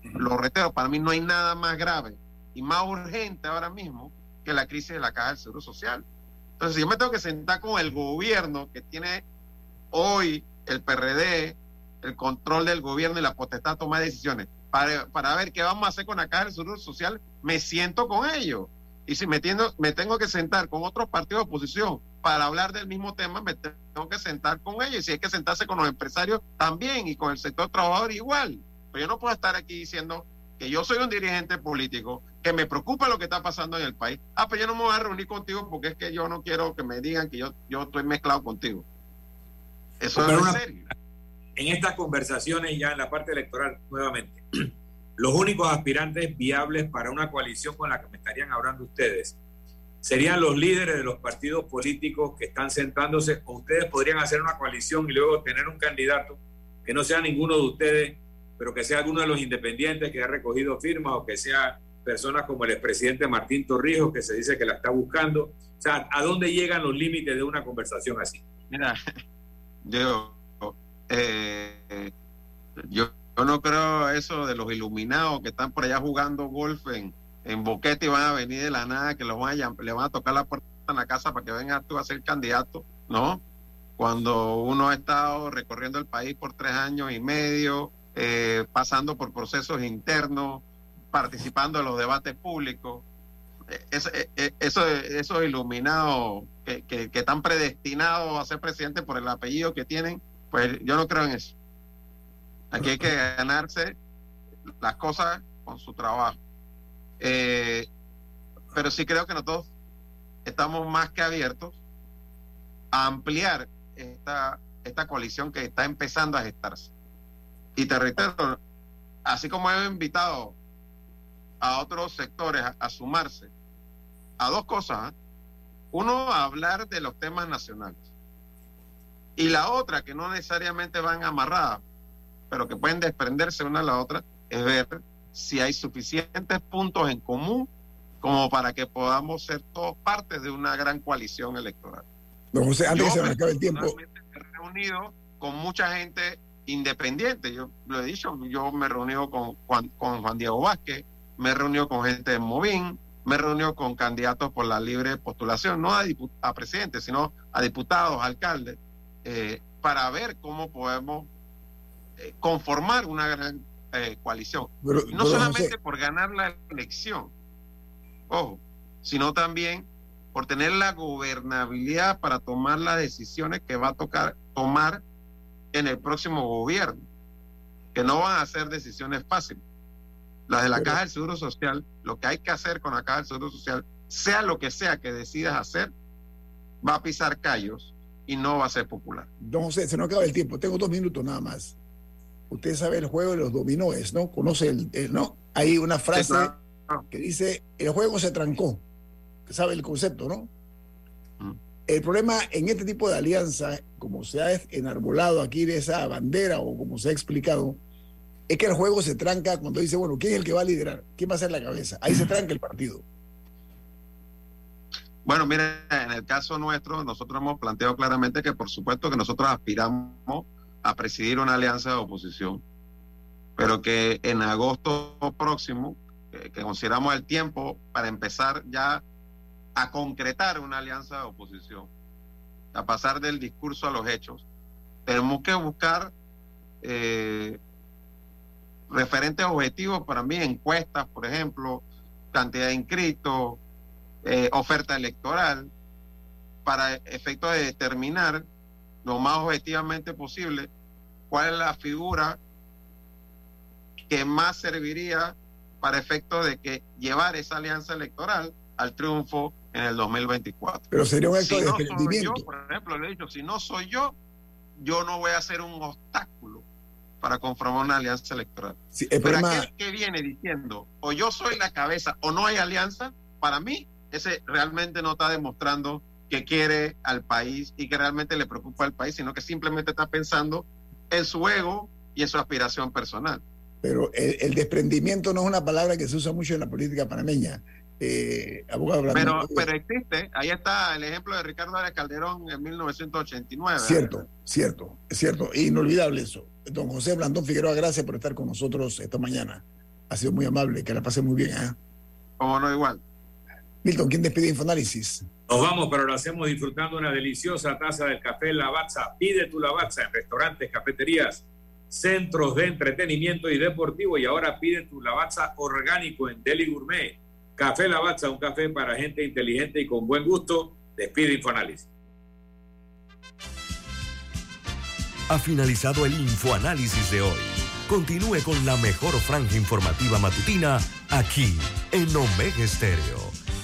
Speaker 6: los reteros. Para mí no hay nada más grave y más urgente ahora mismo que la crisis de la caja del Seguro Social. Entonces, si yo me tengo que sentar con el gobierno que tiene hoy el PRD, el control del gobierno y la potestad de tomar decisiones, para, para ver qué vamos a hacer con la caja del Seguro Social, me siento con ellos. Y si me, tiendo- me tengo que sentar con otros partidos de oposición para hablar del mismo tema, me tengo que sentar con ellos. Y si hay que sentarse con los empresarios también y con el sector trabajador igual. Pero yo no puedo estar aquí diciendo que yo soy un dirigente político, que me preocupa lo que está pasando en el país. Ah, pues yo no me voy a reunir contigo porque es que yo no quiero que me digan que yo, yo estoy mezclado contigo. Eso
Speaker 2: Pero
Speaker 6: es
Speaker 2: una-
Speaker 6: serio.
Speaker 2: En estas conversaciones ya en la parte electoral nuevamente, los únicos aspirantes viables para una coalición con la que me estarían hablando ustedes serían los líderes de los partidos políticos que están sentándose, o ustedes podrían hacer una coalición y luego tener un candidato que no sea ninguno de ustedes, pero que sea alguno de los independientes que ha recogido firmas o que sea personas como el expresidente Martín Torrijos, que se dice que la está buscando. O sea, ¿a dónde llegan los límites de una conversación así?
Speaker 6: Mira, yo, eh, yo, no creo eso de los iluminados que están por allá jugando golf en, en Boquete y van a venir de la nada, que los van a, le van a tocar la puerta en la casa para que venga tú a ser candidato, ¿no? Cuando uno ha estado recorriendo el país por tres años y medio, eh, pasando por procesos internos, participando en los debates públicos, eh, es, eh, eso, esos iluminados que, que, que están predestinados a ser presidente por el apellido que tienen, pues yo no creo en eso. Aquí hay que ganarse las cosas con su trabajo. Eh, pero sí creo que nosotros estamos más que abiertos a ampliar esta, esta coalición que está empezando a gestarse. Y te reitero, así como he invitado a otros sectores a, sumarse a dos cosas. ¿eh? Uno, a hablar de los temas nacionales. Y la otra, que no necesariamente van amarradas, pero que pueden desprenderse una a la otra, es ver si hay suficientes puntos en común como para que podamos ser todos parte de una gran coalición electoral.
Speaker 1: Don José, antes que se me acabe el tiempo.
Speaker 6: Me he reunido con mucha gente independiente. Yo lo he dicho, yo me he reunido con Juan, con Juan Diego Vázquez, me he reunido con gente de Movín, me he reunido con candidatos por la libre postulación, no a, a presidente, sino a diputados, alcaldes, eh, para ver cómo podemos eh, conformar una gran eh, coalición.
Speaker 1: Pero,
Speaker 6: no
Speaker 1: pero,
Speaker 6: solamente
Speaker 1: José,
Speaker 6: por ganar la elección, ojo, sino también por tener la gobernabilidad para tomar las decisiones que va a tocar tomar en el próximo gobierno, que no van a ser decisiones fáciles. Las de la
Speaker 1: Pero-
Speaker 6: Caja del Seguro Social, lo que hay que hacer con la Caja del Seguro Social, sea lo que sea que decidas hacer, va a pisar callos y no va a ser popular.
Speaker 1: don José, se nos acaba el tiempo. Tengo dos minutos nada más. Usted sabe el juego de los dominóes, ¿no? Conoce el, el- ¿no? Hay una frase que dice, el juego se trancó. ¿Sabe el concepto, no?
Speaker 6: Mm.
Speaker 1: El problema en este tipo de alianza, como se ha enarbolado aquí de esa bandera o como se ha explicado, es que el juego se tranca cuando dice, bueno, ¿quién es el que va a liderar? ¿Quién va a ser la cabeza? Ahí se tranca el partido.
Speaker 6: Bueno, mira, en el caso nuestro, nosotros hemos planteado claramente que por supuesto que nosotros aspiramos a presidir una alianza de oposición, pero que en agosto próximo, eh, que consideramos el tiempo para empezar ya a concretar una alianza de oposición, a pasar del discurso a los hechos, tenemos que buscar eh, referentes objetivos para mí, encuestas, por ejemplo, cantidad de inscritos, eh, oferta electoral, para efecto de determinar lo más objetivamente posible cuál es la figura que más serviría para efecto de que llevar esa alianza electoral al triunfo en el 2024.
Speaker 1: Pero sería un acto
Speaker 6: Si
Speaker 1: de
Speaker 6: no soy yo, por ejemplo, le he dicho, si no soy yo, yo no voy a ser un obstáculo para conformar una alianza electoral.
Speaker 1: Sí, el
Speaker 6: Pero
Speaker 1: problema,
Speaker 6: aquel que viene diciendo, o yo soy la cabeza o no hay alianza, para mí, ese realmente no está demostrando que quiere al país y que realmente le preocupa al país, sino que simplemente está pensando en su ego y en su aspiración personal.
Speaker 1: pero el, el desprendimiento no es una palabra que se usa mucho en la política panameña. Eh, abogado
Speaker 6: Pero, pero existe, ahí está el ejemplo de Ricardo Arias Calderón en 1989.
Speaker 1: Cierto, cierto, es cierto. Inolvidable eso. Don José Blandón Figueroa, gracias por estar con nosotros esta mañana. Ha sido muy amable, que la pase muy bien. ¿eh?
Speaker 6: Como no igual.
Speaker 1: Milton, ¿quién despide Infoanálisis?
Speaker 2: Nos vamos, pero lo hacemos disfrutando una deliciosa taza del café Lavazza. Pide tu Lavazza en restaurantes, cafeterías, centros de entretenimiento y deportivo. Y ahora pide tu Lavazza orgánico en Deli Gourmet. Café Lavazza, un café para gente inteligente y con buen gusto. Despide Infoanálisis.
Speaker 5: Ha finalizado el infoanálisis de hoy. Continúe con la mejor franja informativa matutina aquí en Omega Estéreo